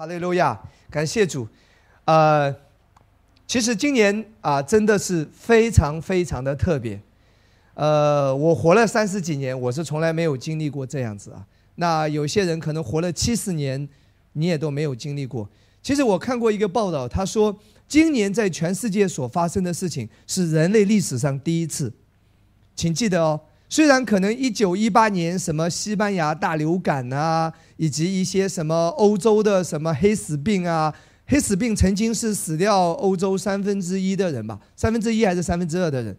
哈利路亚，感谢主。呃，其实今年啊，真的是非常非常的特别。呃，我活了三十几年，我是从来没有经历过这样子啊。那有些人可能活了七十年，你也都没有经历过。其实我看过一个报道，他说今年在全世界所发生的事情是人类历史上第一次，请记得哦。虽然可能一九一八年什么西班牙大流感啊，以及一些什么欧洲的什么黑死病啊，黑死病曾经是死掉欧洲三分之一的人吧，三分之一还是三分之二的人，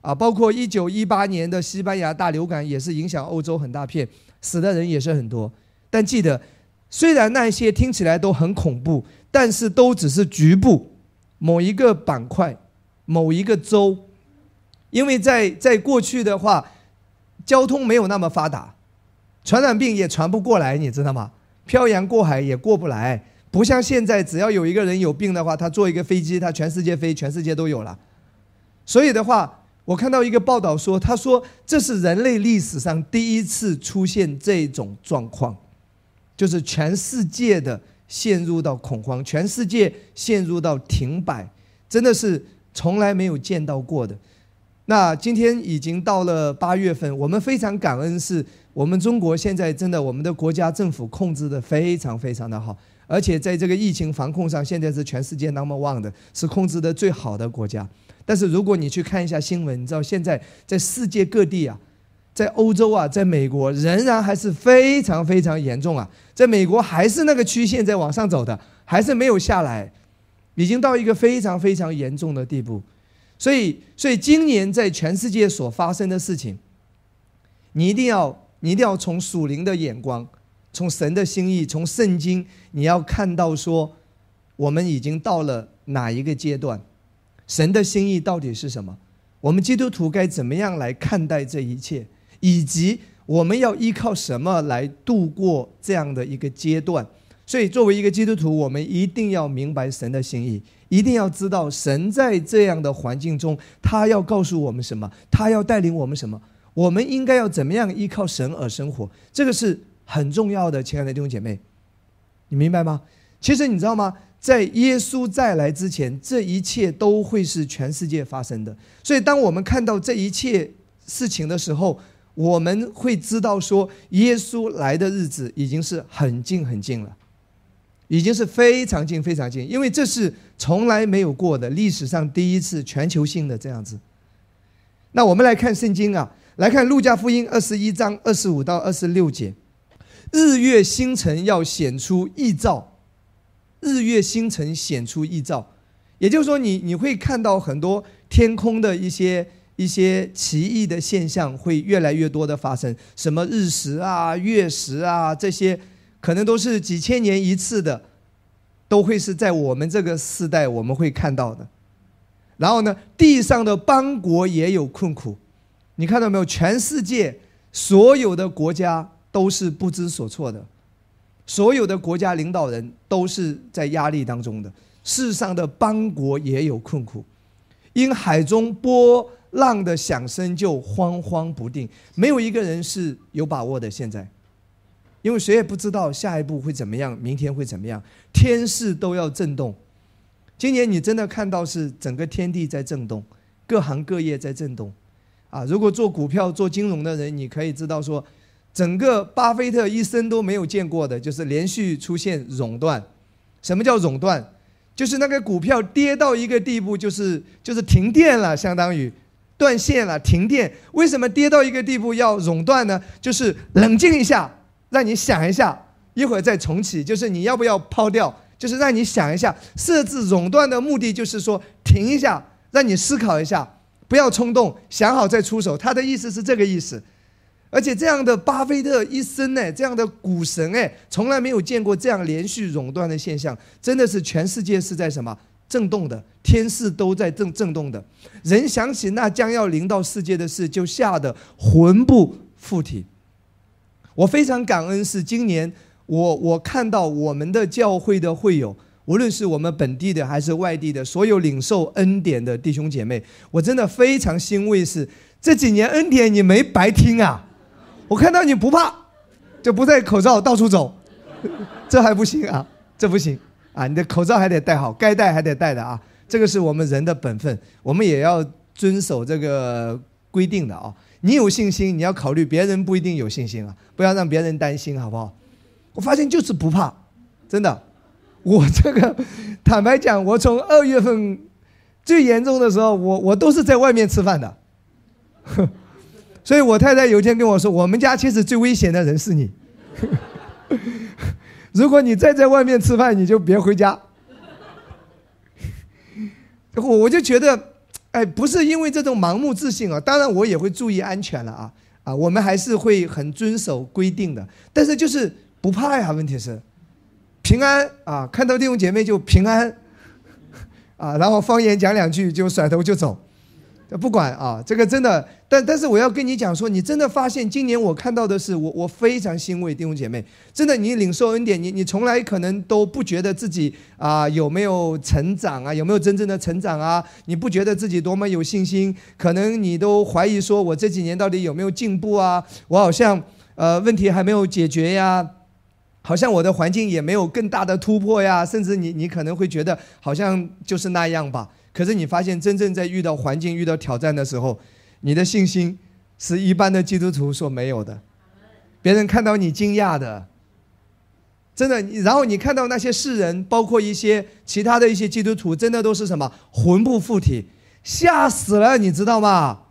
啊，包括一九一八年的西班牙大流感也是影响欧洲很大片，死的人也是很多。但记得，虽然那些听起来都很恐怖，但是都只是局部某一个板块、某一个州，因为在在过去的话。交通没有那么发达，传染病也传不过来，你知道吗？漂洋过海也过不来，不像现在，只要有一个人有病的话，他坐一个飞机，他全世界飞，全世界都有了。所以的话，我看到一个报道说，他说这是人类历史上第一次出现这种状况，就是全世界的陷入到恐慌，全世界陷入到停摆，真的是从来没有见到过的。那今天已经到了八月份，我们非常感恩，是我们中国现在真的我们的国家政府控制的非常非常的好，而且在这个疫情防控上，现在是全世界 number one 的，是控制的最好的国家。但是如果你去看一下新闻，你知道现在在世界各地啊，在欧洲啊，在美国仍然还是非常非常严重啊，在美国还是那个曲线在往上走的，还是没有下来，已经到一个非常非常严重的地步。所以，所以今年在全世界所发生的事情，你一定要，你一定要从属灵的眼光，从神的心意，从圣经，你要看到说，我们已经到了哪一个阶段，神的心意到底是什么？我们基督徒该怎么样来看待这一切，以及我们要依靠什么来度过这样的一个阶段？所以，作为一个基督徒，我们一定要明白神的心意。一定要知道，神在这样的环境中，他要告诉我们什么？他要带领我们什么？我们应该要怎么样依靠神而生活？这个是很重要的，亲爱的弟兄姐妹，你明白吗？其实你知道吗？在耶稣再来之前，这一切都会是全世界发生的。所以，当我们看到这一切事情的时候，我们会知道说，耶稣来的日子已经是很近很近了。已经是非常近、非常近，因为这是从来没有过的历史上第一次全球性的这样子。那我们来看圣经啊，来看路加福音二十一章二十五到二十六节：日月星辰要显出异兆，日月星辰显出异兆，也就是说，你你会看到很多天空的一些一些奇异的现象会越来越多的发生，什么日食啊、月食啊这些。可能都是几千年一次的，都会是在我们这个时代我们会看到的。然后呢，地上的邦国也有困苦，你看到没有？全世界所有的国家都是不知所措的，所有的国家领导人都是在压力当中的。世上的邦国也有困苦，因海中波浪的响声就慌慌不定，没有一个人是有把握的。现在。因为谁也不知道下一步会怎么样，明天会怎么样，天势都要震动。今年你真的看到是整个天地在震动，各行各业在震动，啊！如果做股票、做金融的人，你可以知道说，整个巴菲特一生都没有见过的，就是连续出现熔断。什么叫熔断？就是那个股票跌到一个地步，就是就是停电了，相当于断线了，停电。为什么跌到一个地步要熔断呢？就是冷静一下。让你想一下，一会儿再重启。就是你要不要抛掉？就是让你想一下，设置熔断的目的就是说停一下，让你思考一下，不要冲动，想好再出手。他的意思是这个意思。而且这样的巴菲特一生呢，这样的股神哎，从来没有见过这样连续熔断的现象，真的是全世界是在什么震动的，天势都在震震动的。人想起那将要临到世界的事，就吓得魂不附体。我非常感恩，是今年我我看到我们的教会的会友，无论是我们本地的还是外地的，所有领受恩典的弟兄姐妹，我真的非常欣慰，是这几年恩典你没白听啊！我看到你不怕，就不戴口罩到处走，这还不行啊！这不行啊！你的口罩还得戴好，该戴还得戴的啊！这个是我们人的本分，我们也要遵守这个规定的啊！你有信心，你要考虑别人不一定有信心啊，不要让别人担心，好不好？我发现就是不怕，真的。我这个坦白讲，我从二月份最严重的时候，我我都是在外面吃饭的。所以我太太有一天跟我说：“我们家其实最危险的人是你。如果你再在外面吃饭，你就别回家。”我我就觉得，哎，不是因为这种盲目自信啊，当然我也会注意安全了啊啊，我们还是会很遵守规定的，但是就是不怕呀。问题是平安啊，看到弟兄姐妹就平安啊，然后方言讲两句就甩头就走。不管啊，这个真的，但但是我要跟你讲说，你真的发现今年我看到的是，我我非常欣慰弟兄姐妹，真的你领受恩典，你你从来可能都不觉得自己啊有没有成长啊，有没有真正的成长啊，你不觉得自己多么有信心，可能你都怀疑说我这几年到底有没有进步啊，我好像呃问题还没有解决呀，好像我的环境也没有更大的突破呀，甚至你你可能会觉得好像就是那样吧。可是你发现，真正在遇到环境、遇到挑战的时候，你的信心是一般的基督徒所没有的。别人看到你惊讶的，真的。然后你看到那些世人，包括一些其他的一些基督徒，真的都是什么魂不附体，吓死了，你知道吗？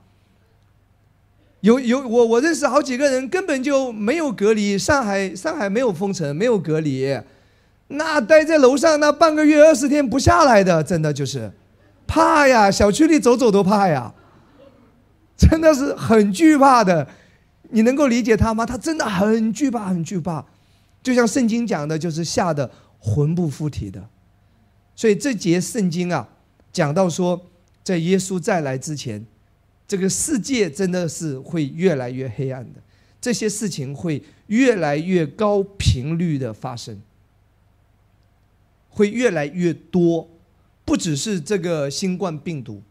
有有，我我认识好几个人根本就没有隔离，上海上海没有封城，没有隔离，那待在楼上那半个月二十天不下来的，真的就是。怕呀，小区里走走都怕呀，真的是很惧怕的。你能够理解他吗？他真的很惧怕，很惧怕，就像圣经讲的，就是吓得魂不附体的。所以这节圣经啊，讲到说，在耶稣再来之前，这个世界真的是会越来越黑暗的，这些事情会越来越高频率的发生，会越来越多。不只是这个新冠病毒，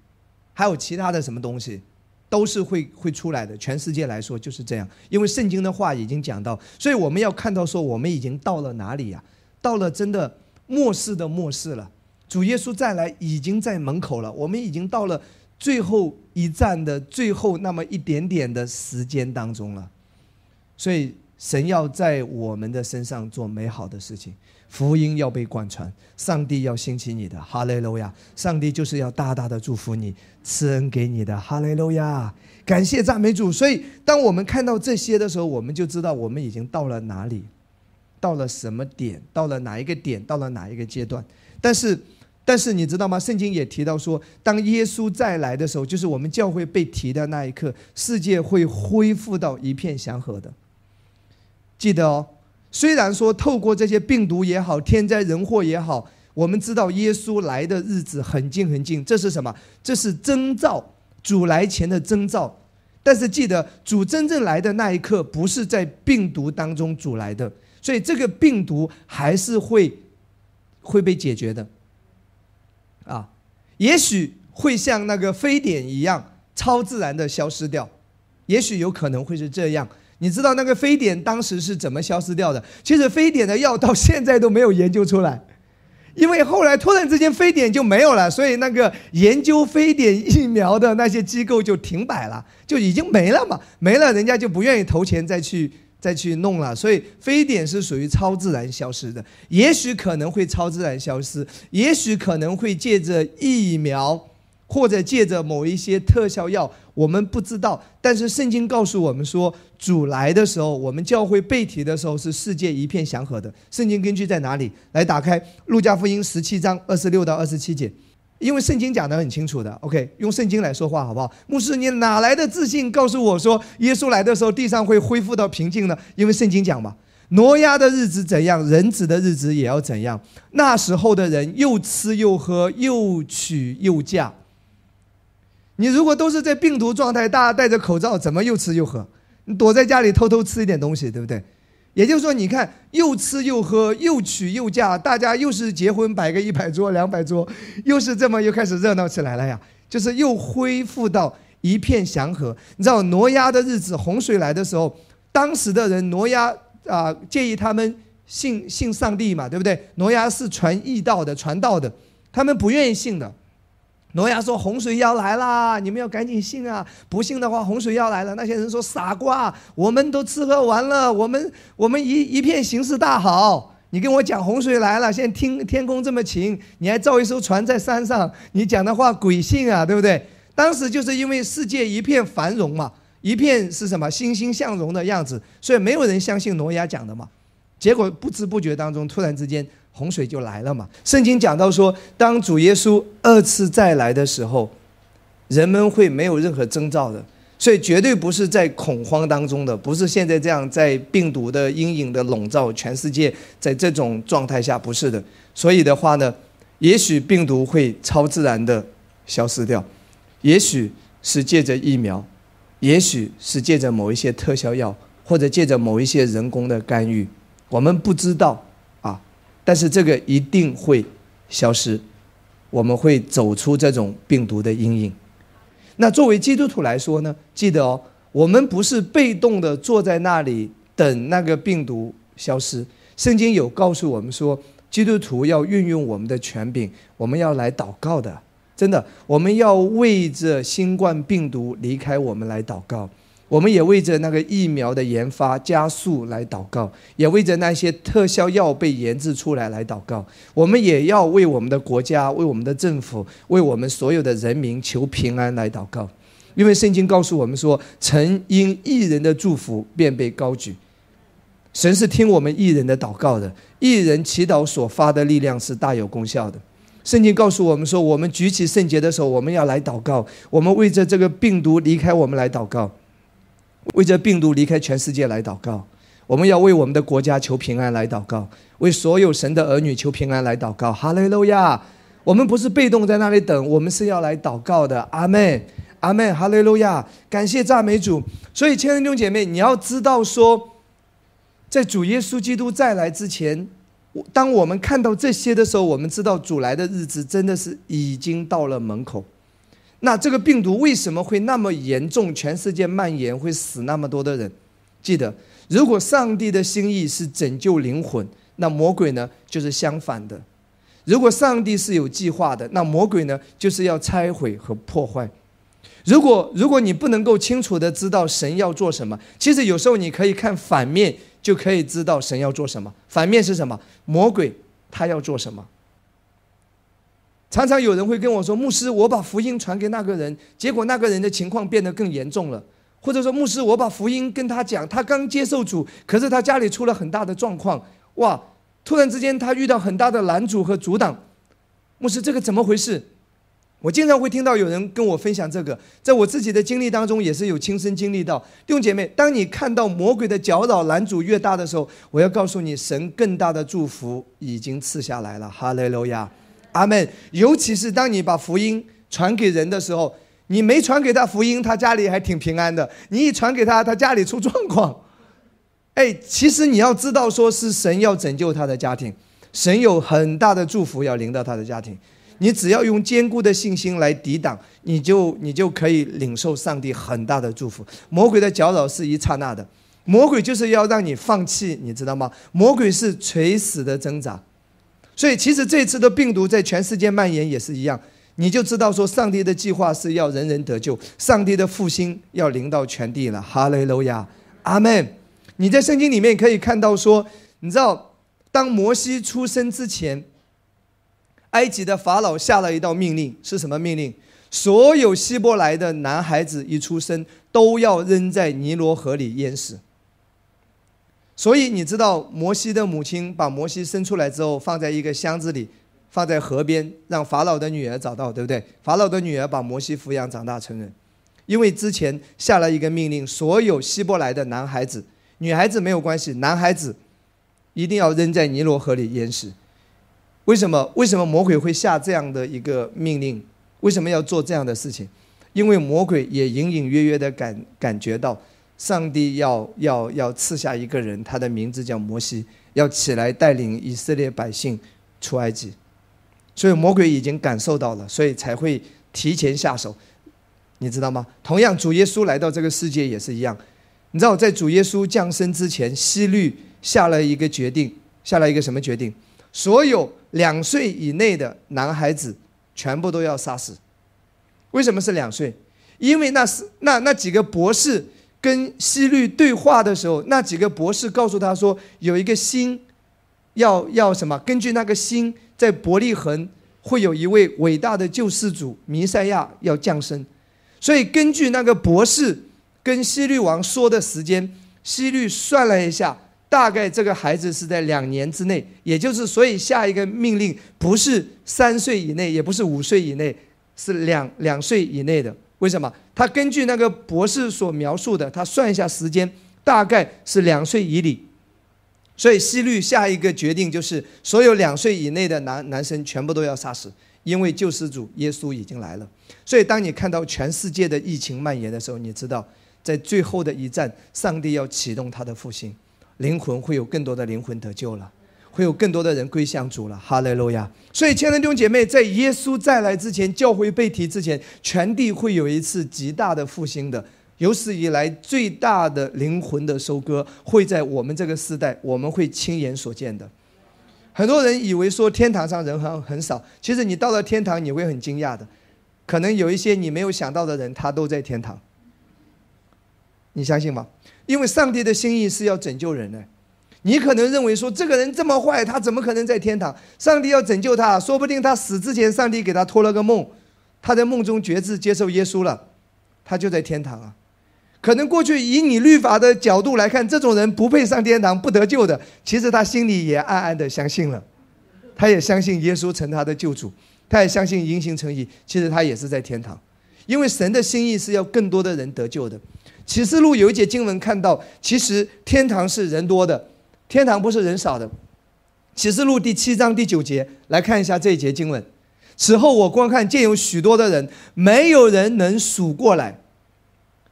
还有其他的什么东西，都是会会出来的。全世界来说就是这样，因为圣经的话已经讲到，所以我们要看到说我们已经到了哪里呀？到了真的末世的末世了，主耶稣再来已经在门口了，我们已经到了最后一站的最后那么一点点的时间当中了，所以神要在我们的身上做美好的事情。福音要被贯穿，上帝要兴起你的哈雷路亚，上帝就是要大大的祝福你，赐恩给你的哈雷路亚，感谢赞美主。所以，当我们看到这些的时候，我们就知道我们已经到了哪里，到了什么点，到了哪一个点，到了哪一个阶段。但是，但是你知道吗？圣经也提到说，当耶稣再来的时候，就是我们教会被提的那一刻，世界会恢复到一片祥和的。记得哦。虽然说透过这些病毒也好，天灾人祸也好，我们知道耶稣来的日子很近很近，这是什么？这是征兆，主来前的征兆。但是记得，主真正来的那一刻，不是在病毒当中主来的，所以这个病毒还是会会被解决的。也许会像那个非典一样，超自然的消失掉，也许有可能会是这样。你知道那个非典当时是怎么消失掉的？其实非典的药到现在都没有研究出来，因为后来突然之间非典就没有了，所以那个研究非典疫苗的那些机构就停摆了，就已经没了嘛，没了，人家就不愿意投钱再去再去弄了。所以非典是属于超自然消失的，也许可能会超自然消失，也许可能会借着疫苗。或者借着某一些特效药，我们不知道。但是圣经告诉我们说，主来的时候，我们教会被提的时候，是世界一片祥和的。圣经根据在哪里？来打开路加福音十七章二十六到二十七节，因为圣经讲得很清楚的。OK，用圣经来说话好不好？牧师，你哪来的自信告诉我说，耶稣来的时候地上会恢复到平静呢？因为圣经讲嘛，挪亚的日子怎样，人子的日子也要怎样。那时候的人又吃又喝，又娶又嫁。你如果都是在病毒状态，大家戴着口罩，怎么又吃又喝？你躲在家里偷偷吃一点东西，对不对？也就是说，你看又吃又喝，又娶又嫁，大家又是结婚摆个一百桌、两百桌，又是这么又开始热闹起来了呀。就是又恢复到一片祥和。你知道挪亚的日子，洪水来的时候，当时的人挪亚啊建议他们信信上帝嘛，对不对？挪亚是传义道的，传道的，他们不愿意信的。挪亚说：“洪水要来啦，你们要赶紧信啊！不信的话，洪水要来了。”那些人说：“傻瓜，我们都吃喝完了，我们我们一一片形势大好。你跟我讲洪水来了，现在天天空这么晴，你还造一艘船在山上，你讲的话鬼信啊，对不对？当时就是因为世界一片繁荣嘛，一片是什么欣欣向荣的样子，所以没有人相信挪亚讲的嘛。结果不知不觉当中，突然之间。”洪水就来了嘛？圣经讲到说，当主耶稣二次再来的时候，人们会没有任何征兆的，所以绝对不是在恐慌当中的，不是现在这样在病毒的阴影的笼罩全世界，在这种状态下不是的。所以的话呢，也许病毒会超自然的消失掉，也许是借着疫苗，也许是借着某一些特效药，或者借着某一些人工的干预，我们不知道。但是这个一定会消失，我们会走出这种病毒的阴影。那作为基督徒来说呢？记得哦，我们不是被动的坐在那里等那个病毒消失。圣经有告诉我们说，基督徒要运用我们的权柄，我们要来祷告的。真的，我们要为着新冠病毒离开我们来祷告。我们也为着那个疫苗的研发加速来祷告，也为着那些特效药被研制出来来祷告。我们也要为我们的国家、为我们的政府、为我们所有的人民求平安来祷告。因为圣经告诉我们说：“曾因一人的祝福便被高举。”神是听我们一人的祷告的，一人祈祷所发的力量是大有功效的。圣经告诉我们说：“我们举起圣洁的手，我们要来祷告。我们为着这个病毒离开我们来祷告。”为这病毒离开全世界来祷告，我们要为我们的国家求平安来祷告，为所有神的儿女求平安来祷告。哈利路亚！我们不是被动在那里等，我们是要来祷告的。阿门，阿门，哈利路亚！感谢赞美主。所以，亲爱的弟兄姐妹，你要知道说，在主耶稣基督再来之前，当我们看到这些的时候，我们知道主来的日子真的是已经到了门口。那这个病毒为什么会那么严重？全世界蔓延会死那么多的人？记得，如果上帝的心意是拯救灵魂，那魔鬼呢就是相反的。如果上帝是有计划的，那魔鬼呢就是要拆毁和破坏。如果如果你不能够清楚的知道神要做什么，其实有时候你可以看反面就可以知道神要做什么。反面是什么？魔鬼他要做什么？常常有人会跟我说：“牧师，我把福音传给那个人，结果那个人的情况变得更严重了。”或者说：“牧师，我把福音跟他讲，他刚接受主，可是他家里出了很大的状况，哇！突然之间他遇到很大的拦阻和阻挡。”牧师，这个怎么回事？我经常会听到有人跟我分享这个，在我自己的经历当中也是有亲身经历到。弟兄姐妹，当你看到魔鬼的搅扰拦阻越大的时候，我要告诉你，神更大的祝福已经赐下来了。哈利路亚。阿门。尤其是当你把福音传给人的时候，你没传给他福音，他家里还挺平安的；你一传给他，他家里出状况。哎，其实你要知道，说是神要拯救他的家庭，神有很大的祝福要临到他的家庭。你只要用坚固的信心来抵挡，你就你就可以领受上帝很大的祝福。魔鬼的搅扰是一刹那的，魔鬼就是要让你放弃，你知道吗？魔鬼是垂死的挣扎。所以，其实这次的病毒在全世界蔓延也是一样，你就知道说，上帝的计划是要人人得救，上帝的复兴要临到全地了。哈利路亚，阿门。你在圣经里面可以看到说，你知道，当摩西出生之前，埃及的法老下了一道命令，是什么命令？所有希伯来的男孩子一出生，都要扔在尼罗河里淹死。所以你知道，摩西的母亲把摩西生出来之后，放在一个箱子里，放在河边，让法老的女儿找到，对不对？法老的女儿把摩西抚养长大成人，因为之前下了一个命令，所有希伯来的男孩子、女孩子没有关系，男孩子一定要扔在尼罗河里淹死。为什么？为什么魔鬼会下这样的一个命令？为什么要做这样的事情？因为魔鬼也隐隐约约的感感觉到。上帝要要要赐下一个人，他的名字叫摩西，要起来带领以色列百姓出埃及。所以魔鬼已经感受到了，所以才会提前下手，你知道吗？同样，主耶稣来到这个世界也是一样。你知道，在主耶稣降生之前，希律下了一个决定，下了一个什么决定？所有两岁以内的男孩子全部都要杀死。为什么是两岁？因为那是那那几个博士跟希律对话的时候，那几个博士告诉他说，有一个星，要要什么？根据那个星，在伯利恒会有一位伟大的救世主弥赛亚要降生。所以根据那个博士跟希律王说的时间，希律算了一下。大概这个孩子是在两年之内，也就是所以下一个命令不是三岁以内，也不是五岁以内，是两两岁以内的。为什么？他根据那个博士所描述的，他算一下时间，大概是两岁以里。所以西律下一个决定就是，所有两岁以内的男男生全部都要杀死，因为救世主耶稣已经来了。所以当你看到全世界的疫情蔓延的时候，你知道，在最后的一战，上帝要启动他的复兴。灵魂会有更多的灵魂得救了，会有更多的人归向主了。哈利路亚！所以，亲爱的弟兄姐妹，在耶稣再来之前，教会被提之前，全地会有一次极大的复兴的，有史以来最大的灵魂的收割，会在我们这个时代，我们会亲眼所见的。很多人以为说天堂上人很很少，其实你到了天堂，你会很惊讶的，可能有一些你没有想到的人，他都在天堂。你相信吗？因为上帝的心意是要拯救人呢。你可能认为说这个人这么坏，他怎么可能在天堂？上帝要拯救他，说不定他死之前，上帝给他托了个梦，他在梦中决志接受耶稣了，他就在天堂啊。可能过去以你律法的角度来看，这种人不配上天堂，不得救的。其实他心里也暗暗的相信了，他也相信耶稣成他的救主，他也相信因信称义。其实他也是在天堂，因为神的心意是要更多的人得救的。启示录有一节经文看到，其实天堂是人多的，天堂不是人少的。启示录第七章第九节，来看一下这一节经文。此后我观看，见有许多的人，没有人能数过来，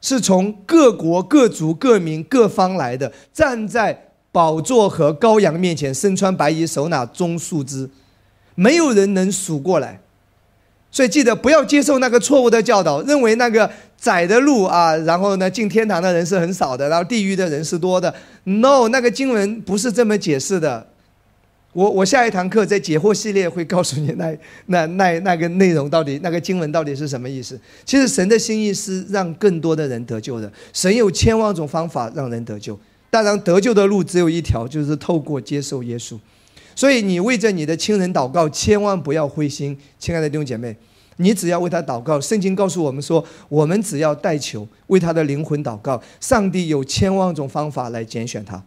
是从各国各族各民各方来的，站在宝座和羔羊面前，身穿白衣，手拿棕树枝，没有人能数过来。所以记得不要接受那个错误的教导，认为那个窄的路啊，然后呢进天堂的人是很少的，然后地狱的人是多的。No，那个经文不是这么解释的。我我下一堂课在解惑系列会告诉你那那那那个内容到底那个经文到底是什么意思。其实神的心意是让更多的人得救的，神有千万种方法让人得救，当然得救的路只有一条，就是透过接受耶稣。所以你为着你的亲人祷告，千万不要灰心，亲爱的弟兄姐妹，你只要为他祷告。圣经告诉我们说，我们只要代求，为他的灵魂祷告，上帝有千万种方法来拣选他。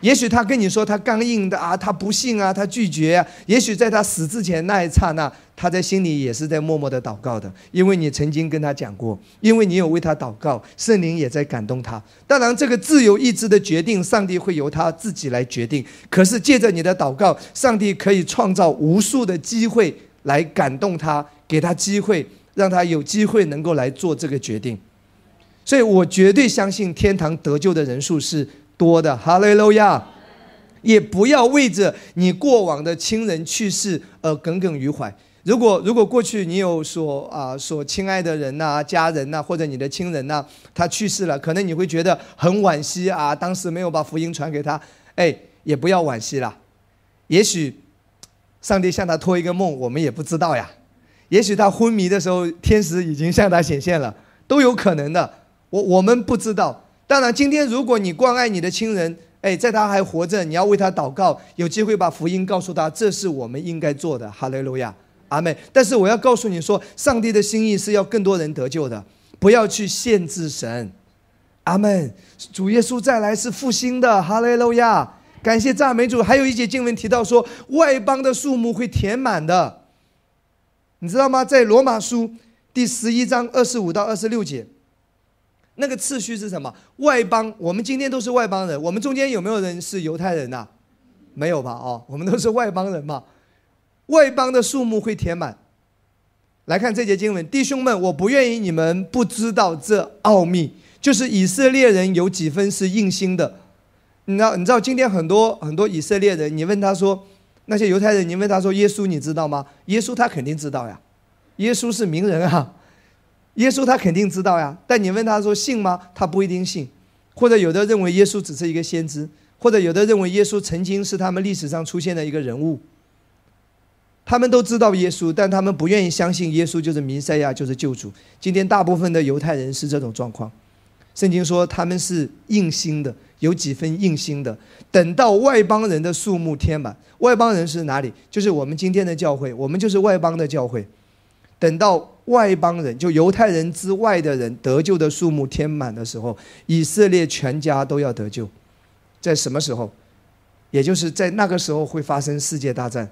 也许他跟你说他刚硬的啊，他不信啊，他拒绝啊。也许在他死之前那一刹那，他在心里也是在默默的祷告的，因为你曾经跟他讲过，因为你有为他祷告，圣灵也在感动他。当然，这个自由意志的决定，上帝会由他自己来决定。可是借着你的祷告，上帝可以创造无数的机会来感动他，给他机会，让他有机会能够来做这个决定。所以我绝对相信天堂得救的人数是。多的哈利路亚，也不要为着你过往的亲人去世而耿耿于怀。如果如果过去你有所啊所亲爱的人呐、家人呐，或者你的亲人呐，他去世了，可能你会觉得很惋惜啊，当时没有把福音传给他。哎，也不要惋惜了。也许上帝向他托一个梦，我们也不知道呀。也许他昏迷的时候，天使已经向他显现了，都有可能的。我我们不知道。当然，今天如果你关爱你的亲人，哎，在他还活着，你要为他祷告，有机会把福音告诉他，这是我们应该做的。哈利路亚，阿门。但是我要告诉你说，上帝的心意是要更多人得救的，不要去限制神。阿门。主耶稣再来是复兴的。哈利路亚，感谢赞美主。还有一节经文提到说，外邦的数目会填满的，你知道吗？在罗马书第十一章二十五到二十六节。那个次序是什么？外邦，我们今天都是外邦人。我们中间有没有人是犹太人呐？没有吧？哦，我们都是外邦人嘛。外邦的数目会填满。来看这节经文，弟兄们，我不愿意你们不知道这奥秘，就是以色列人有几分是硬心的。你知道？你知道今天很多很多以色列人，你问他说，那些犹太人，你问他说，耶稣你知道吗？耶稣他肯定知道呀，耶稣是名人啊。耶稣他肯定知道呀，但你问他说信吗？他不一定信，或者有的认为耶稣只是一个先知，或者有的认为耶稣曾经是他们历史上出现的一个人物。他们都知道耶稣，但他们不愿意相信耶稣就是弥赛亚，就是救主。今天大部分的犹太人是这种状况。圣经说他们是硬心的，有几分硬心的。等到外邦人的数目填满，外邦人是哪里？就是我们今天的教会，我们就是外邦的教会。等到外邦人，就犹太人之外的人得救的数目填满的时候，以色列全家都要得救。在什么时候？也就是在那个时候会发生世界大战。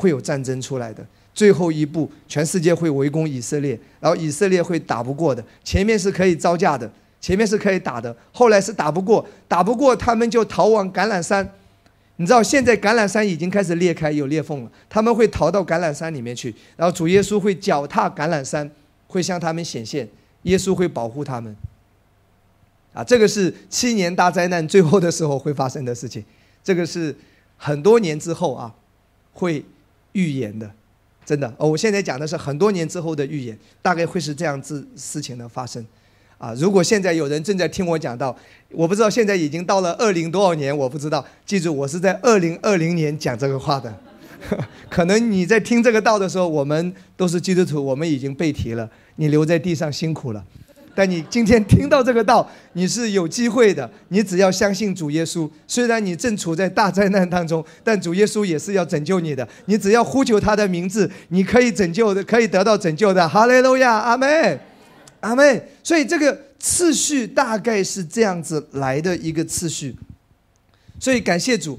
会有战争出来的，最后一步，全世界会围攻以色列，然后以色列会打不过的。前面是可以招架的，前面是可以打的，后来是打不过，打不过他们就逃往橄榄山。你知道现在橄榄山已经开始裂开，有裂缝了，他们会逃到橄榄山里面去，然后主耶稣会脚踏橄榄山，会向他们显现，耶稣会保护他们。啊，这个是七年大灾难最后的时候会发生的事情，这个是很多年之后啊会。预言的，真的哦！我现在讲的是很多年之后的预言，大概会是这样子事情的发生，啊！如果现在有人正在听我讲到，我不知道现在已经到了二零多少年，我不知道。记住，我是在二零二零年讲这个话的，可能你在听这个道的时候，我们都是基督徒，我们已经背题了，你留在地上辛苦了。但你今天听到这个道，你是有机会的。你只要相信主耶稣，虽然你正处在大灾难当中，但主耶稣也是要拯救你的。你只要呼求他的名字，你可以拯救的，可以得到拯救的。哈利路亚，阿门，阿妹。所以这个次序大概是这样子来的一个次序。所以感谢主，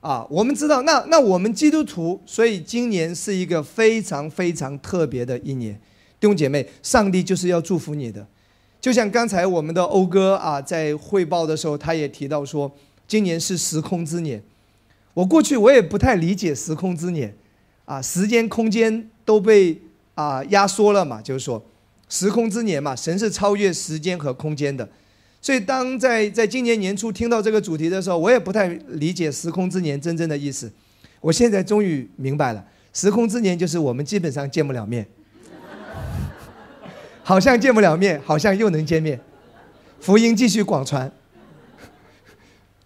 啊，我们知道，那那我们基督徒，所以今年是一个非常非常特别的一年。弟兄姐妹，上帝就是要祝福你的。就像刚才我们的欧哥啊，在汇报的时候，他也提到说，今年是时空之年。我过去我也不太理解时空之年，啊，时间空间都被啊压缩了嘛，就是说，时空之年嘛，神是超越时间和空间的。所以当在在今年年初听到这个主题的时候，我也不太理解时空之年真正的意思。我现在终于明白了，时空之年就是我们基本上见不了面。好像见不了面，好像又能见面，福音继续广传。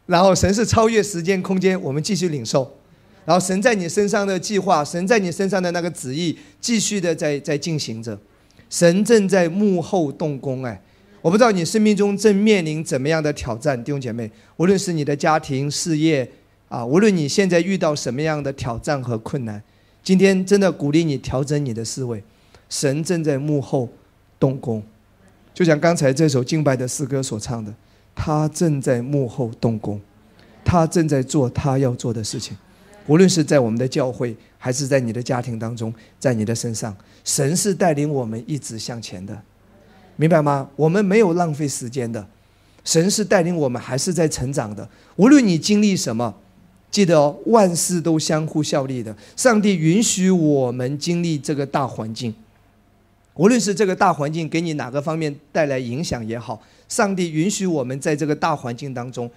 然后神是超越时间空间，我们继续领受。然后神在你身上的计划，神在你身上的那个旨意，继续的在在进行着。神正在幕后动工。哎，我不知道你生命中正面临怎么样的挑战，弟兄姐妹，无论是你的家庭、事业啊，无论你现在遇到什么样的挑战和困难，今天真的鼓励你调整你的思维。神正在幕后。动工，就像刚才这首敬拜的诗歌所唱的，他正在幕后动工，他正在做他要做的事情，无论是在我们的教会，还是在你的家庭当中，在你的身上，神是带领我们一直向前的，明白吗？我们没有浪费时间的，神是带领我们还是在成长的。无论你经历什么，记得哦，万事都相互效力的。上帝允许我们经历这个大环境。无论是这个大环境给你哪个方面带来影响也好，上帝允许我们在这个大环境当中，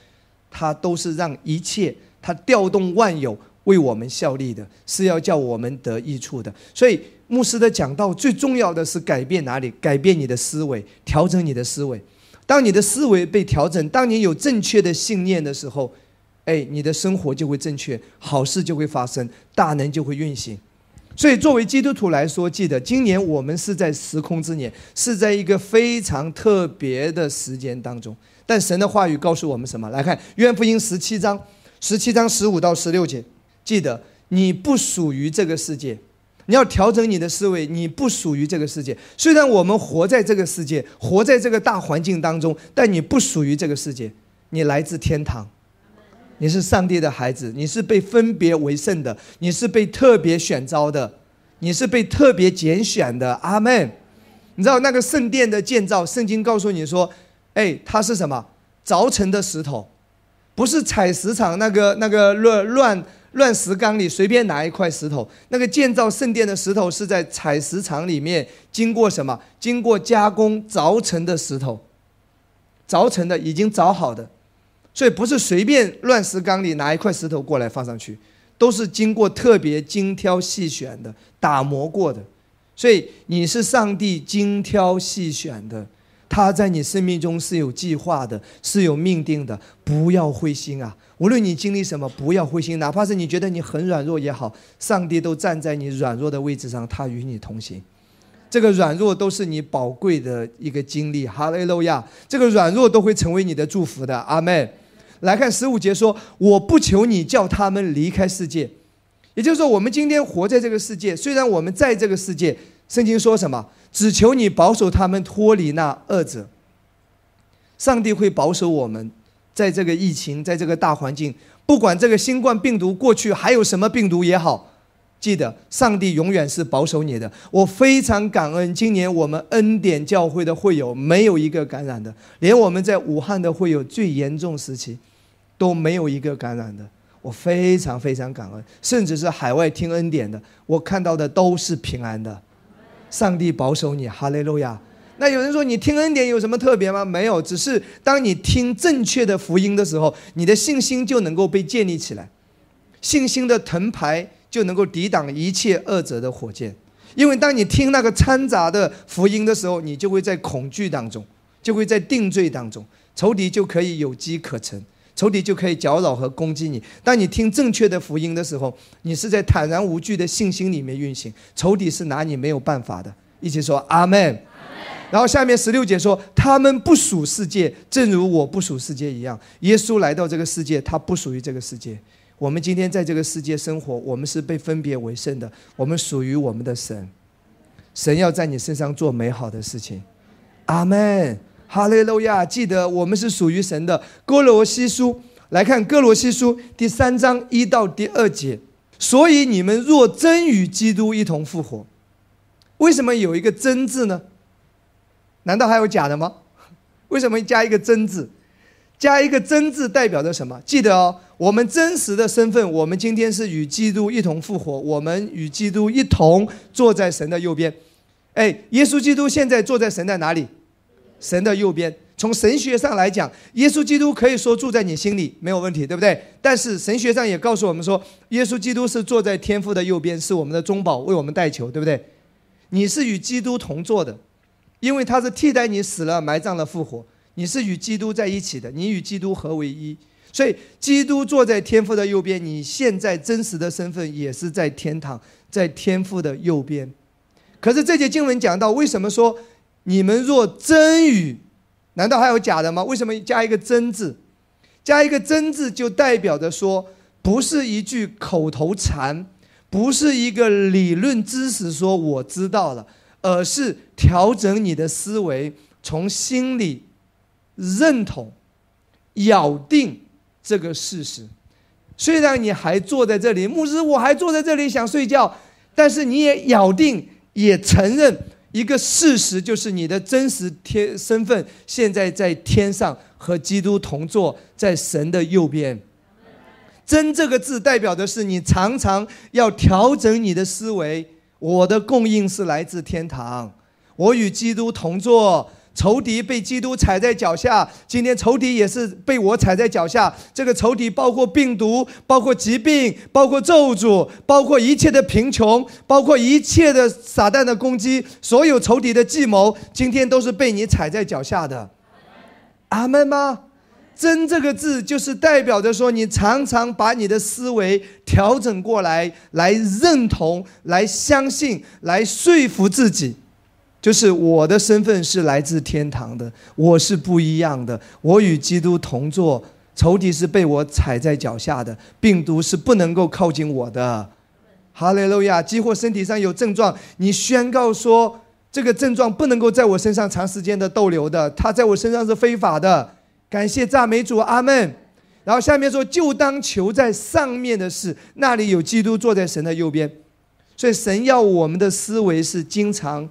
他都是让一切他调动万有为我们效力的，是要叫我们得益处的。所以牧师的讲道最重要的是改变哪里？改变你的思维，调整你的思维。当你的思维被调整，当你有正确的信念的时候，哎，你的生活就会正确，好事就会发生，大能就会运行。所以，作为基督徒来说，记得今年我们是在时空之年，是在一个非常特别的时间当中。但神的话语告诉我们什么？来看《约翰福音》十七章，十七章十五到十六节。记得你不属于这个世界，你要调整你的思维。你不属于这个世界。虽然我们活在这个世界，活在这个大环境当中，但你不属于这个世界，你来自天堂。你是上帝的孩子，你是被分别为圣的，你是被特别选召的，你是被特别拣选的。阿门。你知道那个圣殿的建造，圣经告诉你说，哎，它是什么？凿成的石头，不是采石场那个那个乱乱乱石缸里随便拿一块石头。那个建造圣殿的石头是在采石场里面经过什么？经过加工凿成的石头，凿成的已经凿好的。所以不是随便乱石缸里拿一块石头过来放上去，都是经过特别精挑细选的、打磨过的。所以你是上帝精挑细选的，他在你生命中是有计划的，是有命定的。不要灰心啊！无论你经历什么，不要灰心，哪怕是你觉得你很软弱也好，上帝都站在你软弱的位置上，他与你同行。这个软弱都是你宝贵的一个经历。哈利路亚！这个软弱都会成为你的祝福的。阿门。来看十五节说：“我不求你叫他们离开世界。”也就是说，我们今天活在这个世界，虽然我们在这个世界，圣经说什么？只求你保守他们脱离那恶者。上帝会保守我们，在这个疫情，在这个大环境，不管这个新冠病毒过去还有什么病毒也好，记得上帝永远是保守你的。我非常感恩，今年我们恩典教会的会友没有一个感染的，连我们在武汉的会友最严重时期都没有一个感染的。我非常非常感恩，甚至是海外听恩典的，我看到的都是平安的。上帝保守你，哈利路亚。那有人说你听恩典有什么特别吗？没有，只是当你听正确的福音的时候，你的信心就能够被建立起来，信心的藤牌就能够抵挡一切恶者的火箭。因为当你听那个掺杂的福音的时候，你就会在恐惧当中，就会在定罪当中，仇敌就可以有机可乘。仇敌就可以搅扰和攻击你。当你听正确的福音的时候，你是在坦然无惧的信心里面运行，仇敌是拿你没有办法的。一起说阿门。然后下面十六节说，他们不属世界，正如我不属世界一样。耶稣来到这个世界，他不属于这个世界。我们今天在这个世界生活，我们是被分别为圣的，我们属于我们的神。神要在你身上做美好的事情。阿门。哈利路亚！记得我们是属于神的。哥罗西书来看哥罗西书第三章一到第二节。所以你们若真与基督一同复活，为什么有一个真字呢？难道还有假的吗？为什么加一个真字？加一个真字代表着什么？记得哦，我们真实的身份，我们今天是与基督一同复活，我们与基督一同坐在神的右边。哎，耶稣基督现在坐在神在哪里？神的右边，从神学上来讲，耶稣基督可以说住在你心里没有问题，对不对？但是神学上也告诉我们说，耶稣基督是坐在天父的右边，是我们的中保，为我们代求，对不对？你是与基督同坐的，因为他是替代你死了、埋葬了、复活，你是与基督在一起的，你与基督合为一。所以，基督坐在天父的右边，你现在真实的身份也是在天堂，在天父的右边。可是这节经文讲到，为什么说？你们若真语，难道还有假的吗？为什么加一个真字？加一个真字就代表着说，不是一句口头禅，不是一个理论知识，说我知道了，而是调整你的思维，从心里认同、咬定这个事实。虽然你还坐在这里，牧师，我还坐在这里想睡觉，但是你也咬定，也承认。一个事实就是你的真实天身份现在在天上和基督同坐在神的右边。真这个字代表的是你常常要调整你的思维。我的供应是来自天堂，我与基督同坐。仇敌被基督踩在脚下，今天仇敌也是被我踩在脚下。这个仇敌包括病毒，包括疾病，包括咒诅，包括一切的贫穷，包括一切的撒旦的攻击，所有仇敌的计谋，今天都是被你踩在脚下的。阿门吗？真这个字就是代表着说，你常常把你的思维调整过来，来认同，来相信，来说服自己。就是我的身份是来自天堂的，我是不一样的，我与基督同坐，仇敌是被我踩在脚下的，病毒是不能够靠近我的。哈利路亚！激活身体上有症状，你宣告说这个症状不能够在我身上长时间的逗留的，它在我身上是非法的。感谢赞美主，阿门。然后下面说，就当求在上面的事，那里有基督坐在神的右边，所以神要我们的思维是经常。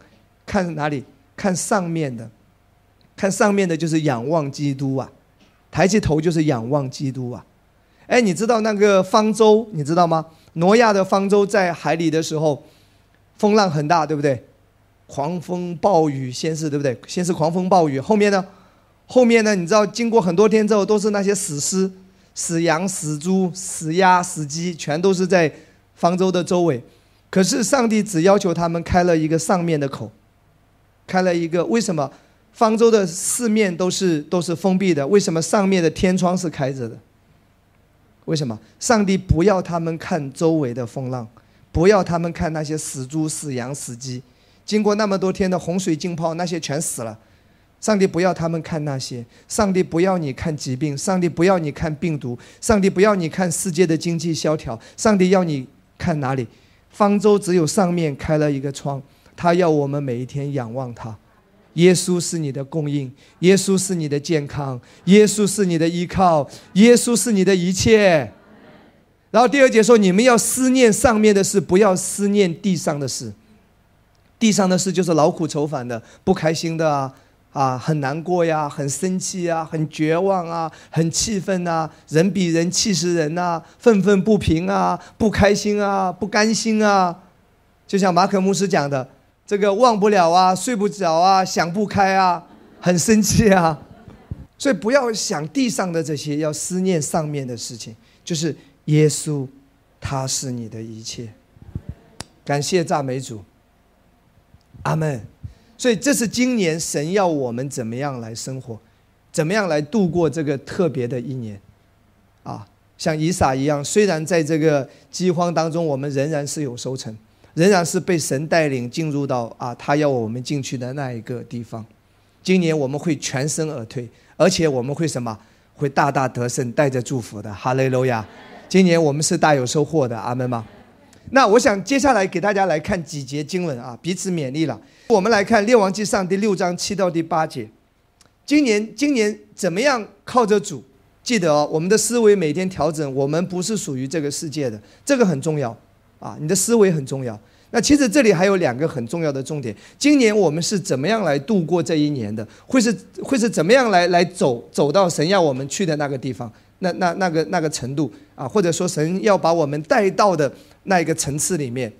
看哪里？看上面的，看上面的就是仰望基督啊，抬起头就是仰望基督啊。哎，你知道那个方舟，你知道吗？挪亚的方舟在海里的时候，风浪很大，对不对？狂风暴雨，先是对不对？先是狂风暴雨，后面呢？后面呢？你知道，经过很多天之后，都是那些死尸、死羊、死猪、死鸭、死鸡，全都是在方舟的周围。可是上帝只要求他们开了一个上面的口。开了一个，为什么方舟的四面都是都是封闭的，为什么上面的天窗是开着的？为什么？上帝不要他们看周围的风浪，不要他们看那些死猪、死羊、死鸡，经过那么多天的洪水浸泡，那些全死了。上帝不要他们看那些，上帝不要你看疾病，上帝不要你看病毒，上帝不要你看世界的经济萧条，上帝要你看哪里？方舟只有上面开了一个窗，他要我们每一天仰望他。耶稣是你的供应，耶稣是你的健康，耶稣是你的依靠，耶稣是你的一切。然后第二节说，你们要思念上面的事，不要思念地上的事。地上的事就是劳苦愁烦的，不开心的啊。啊，很难过呀，很生气啊，很绝望啊，很气愤啊，人比人气死人呐，愤愤不平啊，不开心啊，不甘心啊，就像马可牧师讲的，这个忘不了啊，睡不着啊，想不开啊，很生气啊，所以不要想地上的这些，要思念上面的事情，就是耶稣，他是你的一切。感谢赞美主，阿门。所以这是今年神要我们怎么样来生活，怎么样来度过这个特别的一年，啊，像以撒一样，虽然在这个饥荒当中，我们仍然是有收成，仍然是被神带领进入到啊，他要我们进去的那一个地方。今年我们会全身而退，而且我们会什么？会大大得胜，带着祝福的。哈雷路亚！今年我们是大有收获的。阿门吗？那我想接下来给大家来看几节经文啊，彼此勉励了。我们来看《列王记上》第六章七到第八节。今年，今年怎么样靠着主？记得哦，我们的思维每天调整。我们不是属于这个世界的，这个很重要啊。你的思维很重要。那其实这里还有两个很重要的重点。今年我们是怎么样来度过这一年的？会是会是怎么样来来走走到神要我们去的那个地方？那那那个那个程度啊，或者说神要把我们带到的那一个层次里面，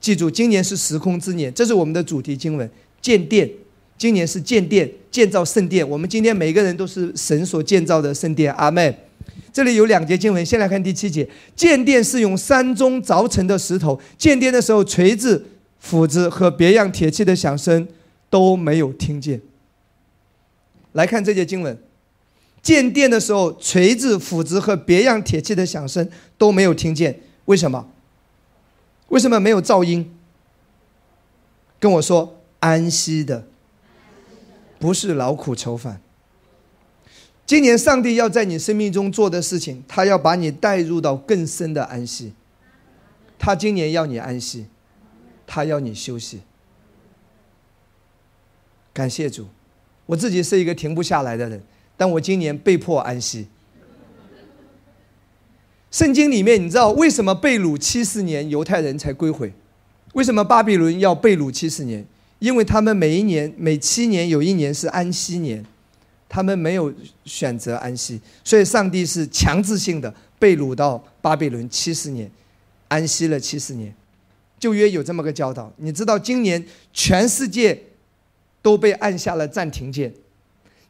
记住，今年是时空之年，这是我们的主题经文。建殿，今年是建殿，建造圣殿。我们今天每个人都是神所建造的圣殿。阿门。这里有两节经文，先来看第七节。建殿是用山中凿成的石头。建殿的时候，锤子、斧子和别样铁器的响声都没有听见。来看这节经文。建殿的时候，锤子、斧子和别样铁器的响声都没有听见，为什么？为什么没有噪音？跟我说，安息的，不是劳苦愁烦。今年上帝要在你生命中做的事情，他要把你带入到更深的安息。他今年要你安息，他要你休息。感谢主，我自己是一个停不下来的人。但我今年被迫安息。圣经里面，你知道为什么被掳七十年犹太人才归回？为什么巴比伦要被掳七十年？因为他们每一年每七年有一年是安息年，他们没有选择安息，所以上帝是强制性的被掳到巴比伦七十年，安息了七十年。旧约有这么个教导，你知道今年全世界都被按下了暂停键。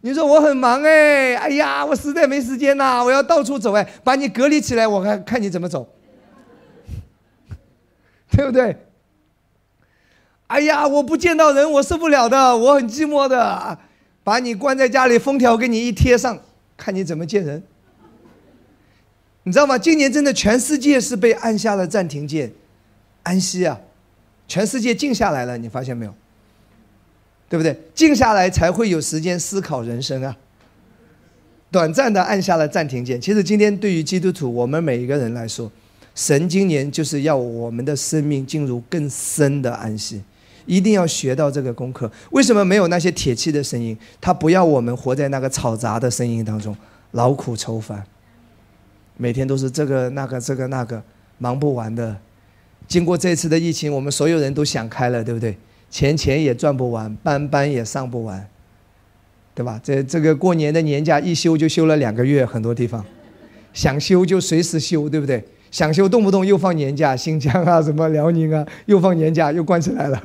你说我很忙哎，哎呀，我实在没时间呐，我要到处走哎，把你隔离起来，我看看你怎么走，对不对？哎呀，我不见到人我受不了的，我很寂寞的，把你关在家里，封条给你一贴上，看你怎么见人。你知道吗？今年真的全世界是被按下了暂停键，安息啊，全世界静下来了，你发现没有？对不对？静下来才会有时间思考人生啊！短暂的按下了暂停键。其实今天对于基督徒，我们每一个人来说，神今年就是要我们的生命进入更深的安息，一定要学到这个功课。为什么没有那些铁器的声音？他不要我们活在那个嘈杂的声音当中，劳苦愁烦，每天都是这个那个这个那个，忙不完的。经过这次的疫情，我们所有人都想开了，对不对？钱钱也赚不完，班班也上不完，对吧？这这个过年的年假一休就休了两个月，很多地方想休就随时休，对不对？想休动不动又放年假，新疆啊什么辽宁啊又放年假又关起来了，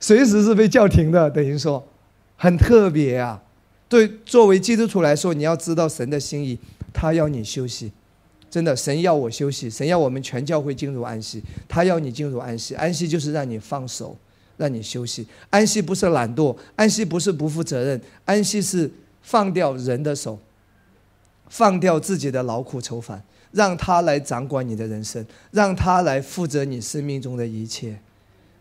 随时是被叫停的，等于说很特别啊。对，作为基督徒来说，你要知道神的心意，他要你休息，真的，神要我休息，神要我们全教会进入安息，他要你进入安息，安息就是让你放手。让你休息。安息不是懒惰，安息不是不负责任，安息是放掉人的手，放掉自己的劳苦愁烦，让他来掌管你的人生，让他来负责你生命中的一切，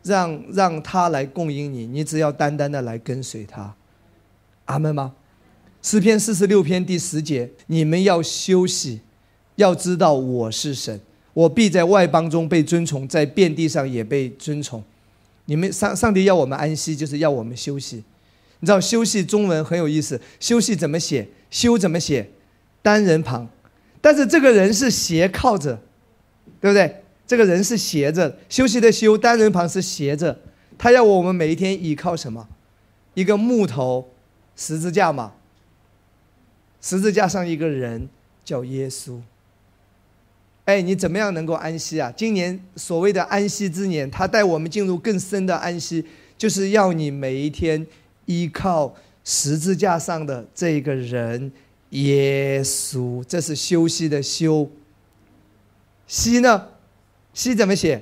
让让他来供应你，你只要单单的来跟随他。阿门吗？诗篇四十六篇第十节，你们要休息，要知道我是神。我必在外邦中被尊崇，在遍地上也被尊崇。你们上上帝要我们安息，就是要我们休息。你知道休息中文很有意思，休息怎么写？休怎么写？单人旁，但是这个人是斜靠着，对不对？这个人是斜着。休息的休，单人旁是斜着。他要我们每一天依靠什么？一个木头十字架嘛。十字架上一个人叫耶稣。哎，你怎么样能够安息啊？今年所谓的安息之年，他带我们进入更深的安息，就是要你每一天依靠十字架上的这个人耶稣。这是休息的休。息呢？息怎么写？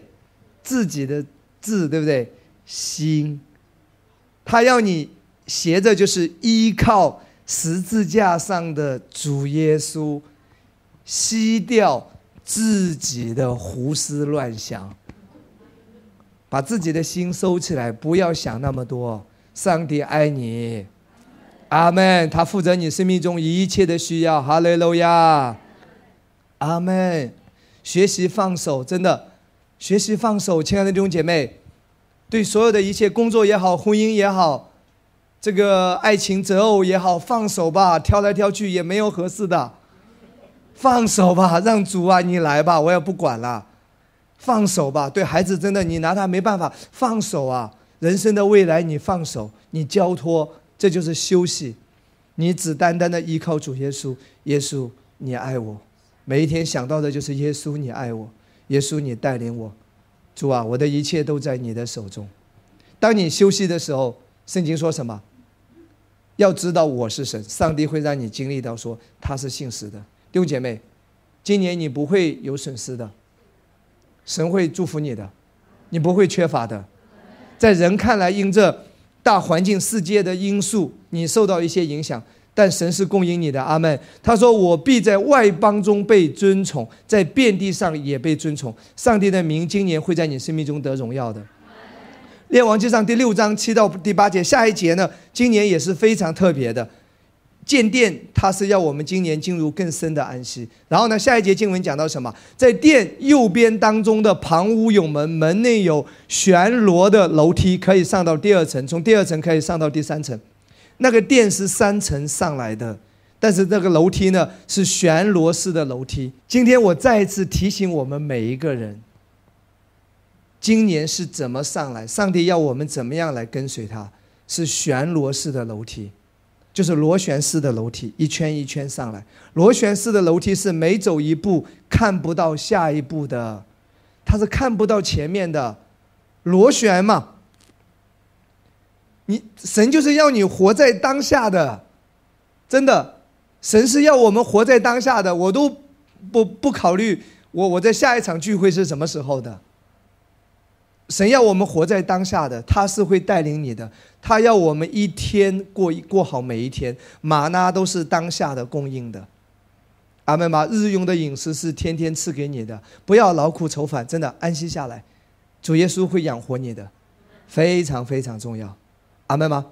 自己的字，对不对？心。他要你斜着，就是依靠十字架上的主耶稣，吸掉。自己的胡思乱想，把自己的心收起来，不要想那么多。上帝爱你，阿门。他负责你生命中一切的需要，哈利路亚，阿门。学习放手，真的，学习放手，亲爱的弟兄姐妹，对所有的一切工作也好，婚姻也好，这个爱情择偶也好，放手吧，挑来挑去也没有合适的。放手吧，让主啊，你来吧，我也不管了。放手吧，对孩子真的，你拿他没办法。放手啊，人生的未来你放手，你交托，这就是休息。你只单单的依靠主耶稣，耶稣你爱我，每一天想到的就是耶稣你爱我，耶稣你带领我。主啊，我的一切都在你的手中。当你休息的时候，圣经说什么？要知道我是神，上帝会让你经历到说他是信实的。弟兄姐妹，今年你不会有损失的，神会祝福你的，你不会缺乏的。在人看来，因这大环境、世界的因素，你受到一些影响，但神是供应你的。阿门。他说：“我必在外邦中被尊崇，在遍地上也被尊崇。上帝的名今年会在你生命中得荣耀的。”列王记上第六章七到第八节，下一节呢，今年也是非常特别的。建殿，它是要我们今年进入更深的安息。然后呢，下一节经文讲到什么？在殿右边当中的旁屋有门，门内有旋螺的楼梯，可以上到第二层。从第二层可以上到第三层。那个殿是三层上来的，但是那个楼梯呢是旋螺式的楼梯。今天我再一次提醒我们每一个人，今年是怎么上来？上帝要我们怎么样来跟随他？是旋螺式的楼梯。就是螺旋式的楼梯，一圈一圈上来。螺旋式的楼梯是每走一步看不到下一步的，它是看不到前面的。螺旋嘛，你神就是要你活在当下的，真的，神是要我们活在当下的。我都不不考虑我我在下一场聚会是什么时候的。神要我们活在当下的，他是会带领你的。他要我们一天过一过好每一天，马呢都是当下的供应的。阿门吗？日用的饮食是天天赐给你的，不要劳苦愁烦，真的安息下来，主耶稣会养活你的，非常非常重要。阿门吗？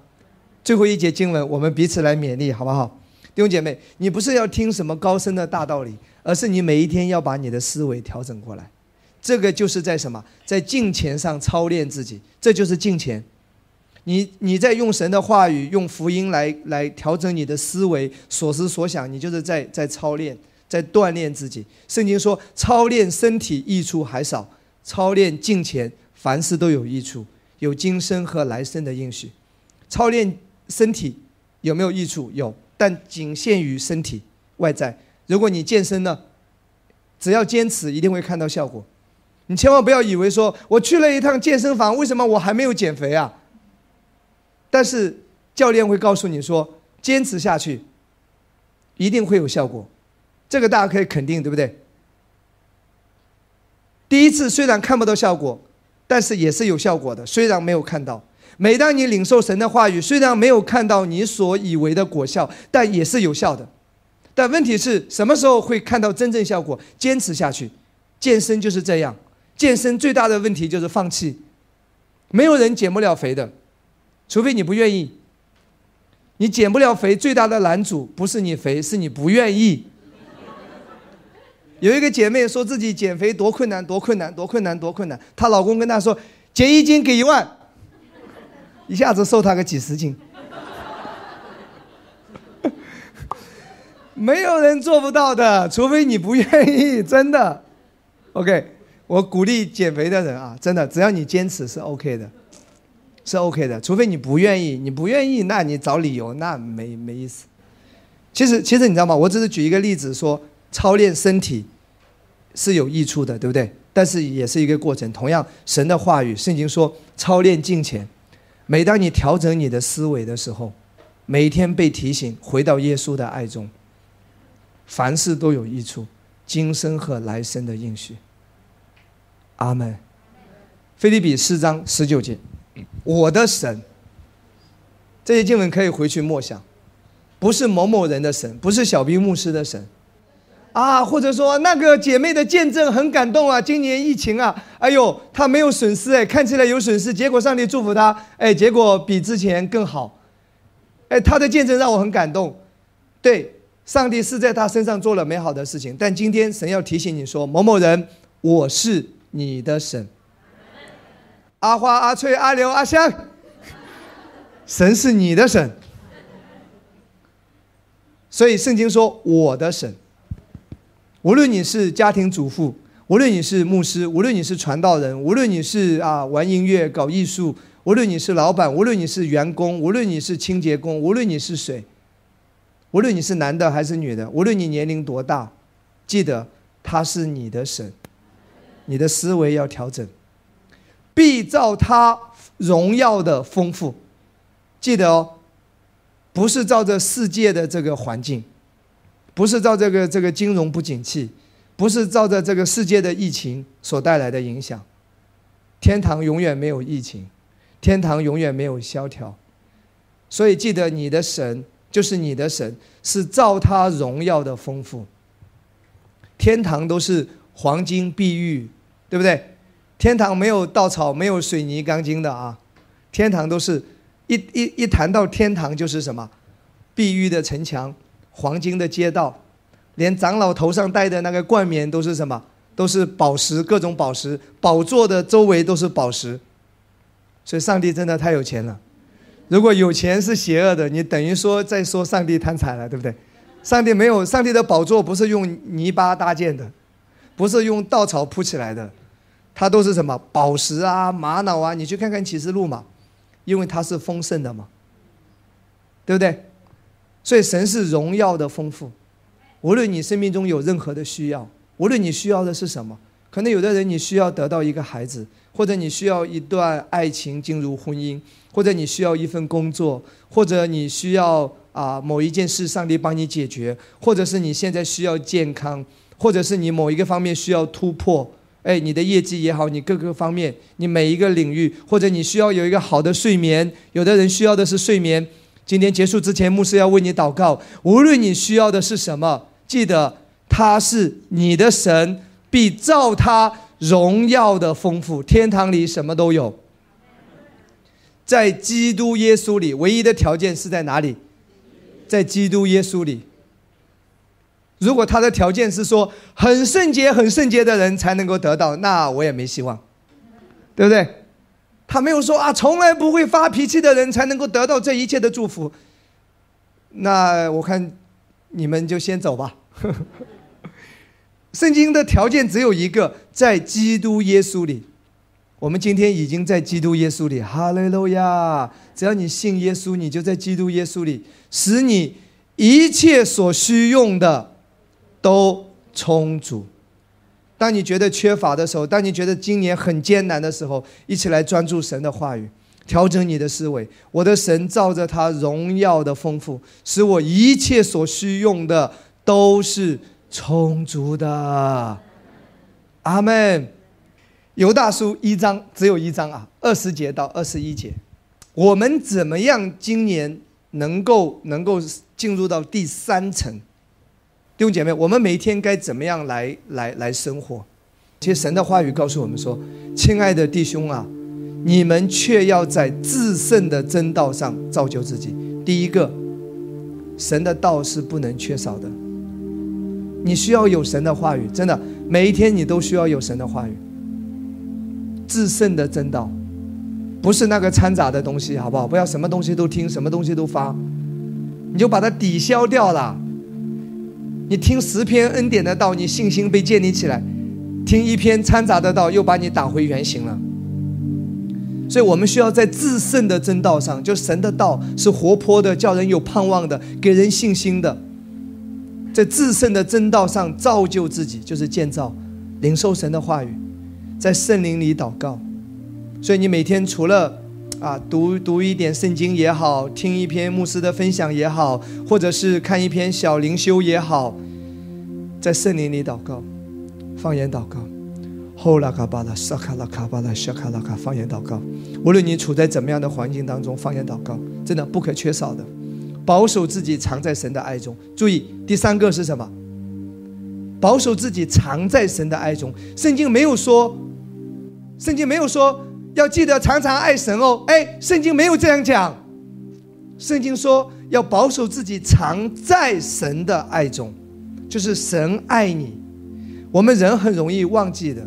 最后一节经文，我们彼此来勉励，好不好？弟兄姐妹，你不是要听什么高深的大道理，而是你每一天要把你的思维调整过来。这个就是在什么，在敬虔上操练自己，这就是敬虔。你你在用神的话语、用福音来来调整你的思维、所思所想，你就是在在操练、在锻炼自己。圣经说，操练身体益处还少，操练敬虔凡事都有益处，有今生和来生的应许。操练身体有没有益处？有，但仅限于身体外在。如果你健身呢，只要坚持，一定会看到效果。你千万不要以为说，我去了一趟健身房，为什么我还没有减肥啊？但是教练会告诉你说，坚持下去，一定会有效果，这个大家可以肯定，对不对？第一次虽然看不到效果，但是也是有效果的，虽然没有看到。每当你领受神的话语，虽然没有看到你所以为的果效，但也是有效的。但问题是什么时候会看到真正效果？坚持下去，健身就是这样。健身最大的问题就是放弃，没有人减不了肥的，除非你不愿意。你减不了肥，最大的拦阻不是你肥，是你不愿意。有一个姐妹说自己减肥多困难，多困难，多困难，多困难。她老公跟她说：“减一斤给一万。”一下子瘦他个几十斤。没有人做不到的，除非你不愿意，真的。OK，我鼓励减肥的人啊，真的，只要你坚持是 OK 的，是 OK 的。除非你不愿意，你不愿意，那你找理由，那没没意思。其实，其实你知道吗？我只是举一个例子，说操练身体是有益处的，对不对？但是也是一个过程。同样，神的话语，圣经说操练敬虔。每当你调整你的思维的时候，每天被提醒回到耶稣的爱中。凡事都有益处，今生和来生的应许。阿门。菲利比四章十九节，我的神。这些经文可以回去默想，不是某某人的神，不是小兵牧师的神，啊，或者说那个姐妹的见证很感动啊，今年疫情啊，哎呦，她没有损失哎，看起来有损失，结果上帝祝福她，哎，结果比之前更好，哎，她的见证让我很感动，对。上帝是在他身上做了美好的事情，但今天神要提醒你说：“某某人，我是你的神。”阿花、阿翠、阿刘、阿香，神是你的神。所以圣经说：“我的神。”无论你是家庭主妇，无论你是牧师，无论你是传道人，无论你是啊玩音乐、搞艺术，无论你是老板，无论你是员工，无论你是清洁工，无论你是谁。无论你是男的还是女的，无论你年龄多大，记得他是你的神，你的思维要调整，必照他荣耀的丰富。记得哦，不是照着世界的这个环境，不是照这个这个金融不景气，不是照着这个世界的疫情所带来的影响。天堂永远没有疫情，天堂永远没有萧条，所以记得你的神。就是你的神是照他荣耀的丰富，天堂都是黄金碧玉，对不对？天堂没有稻草，没有水泥钢筋的啊，天堂都是一一一谈到天堂就是什么？碧玉的城墙，黄金的街道，连长老头上戴的那个冠冕都是什么？都是宝石，各种宝石，宝座的周围都是宝石，所以上帝真的太有钱了。如果有钱是邪恶的，你等于说在说上帝贪财了，对不对？上帝没有，上帝的宝座不是用泥巴搭建的，不是用稻草铺起来的，它都是什么宝石啊、玛瑙啊？你去看看启示录嘛，因为它是丰盛的嘛，对不对？所以神是荣耀的丰富，无论你生命中有任何的需要，无论你需要的是什么，可能有的人你需要得到一个孩子，或者你需要一段爱情进入婚姻。或者你需要一份工作，或者你需要啊某一件事，上帝帮你解决，或者是你现在需要健康，或者是你某一个方面需要突破，哎，你的业绩也好，你各个方面，你每一个领域，或者你需要有一个好的睡眠，有的人需要的是睡眠。今天结束之前，牧师要为你祷告。无论你需要的是什么，记得他是你的神，必照他荣耀的丰富，天堂里什么都有。在基督耶稣里，唯一的条件是在哪里？在基督耶稣里。如果他的条件是说很圣洁、很圣洁的人才能够得到，那我也没希望，对不对？他没有说啊，从来不会发脾气的人才能够得到这一切的祝福。那我看你们就先走吧。圣经的条件只有一个，在基督耶稣里。我们今天已经在基督耶稣里，哈利路亚！只要你信耶稣，你就在基督耶稣里，使你一切所需用的都充足。当你觉得缺乏的时候，当你觉得今年很艰难的时候，一起来专注神的话语，调整你的思维。我的神照着他荣耀的丰富，使我一切所需用的都是充足的。阿门。犹大书一章只有一章啊，二十节到二十一节，我们怎么样今年能够能够进入到第三层？弟兄姐妹，我们每天该怎么样来来来生活？其实神的话语告诉我们说：“亲爱的弟兄啊，你们却要在至圣的真道上造就自己。第一个，神的道是不能缺少的。你需要有神的话语，真的，每一天你都需要有神的话语。至圣的真道，不是那个掺杂的东西，好不好？不要什么东西都听，什么东西都发，你就把它抵消掉了。你听十篇恩典的道，你信心被建立起来；听一篇掺杂的道，又把你打回原形了。所以我们需要在至圣的真道上，就神的道是活泼的，叫人有盼望的，给人信心的。在至圣的真道上造就自己，就是建造、领受神的话语，在圣灵里祷告。所以你每天除了啊读读一点圣经也好，听一篇牧师的分享也好，或者是看一篇小灵修也好，在圣灵里祷告，方言祷告。后拉卡巴拉沙卡拉卡巴拉沙卡拉卡，方言祷告。无论你处在怎么样的环境当中，方言祷告真的不可缺少的。保守自己藏在神的爱中。注意，第三个是什么？保守自己藏在神的爱中。圣经没有说，圣经没有说要记得常常爱神哦。哎，圣经没有这样讲。圣经说要保守自己藏在神的爱中，就是神爱你。我们人很容易忘记的，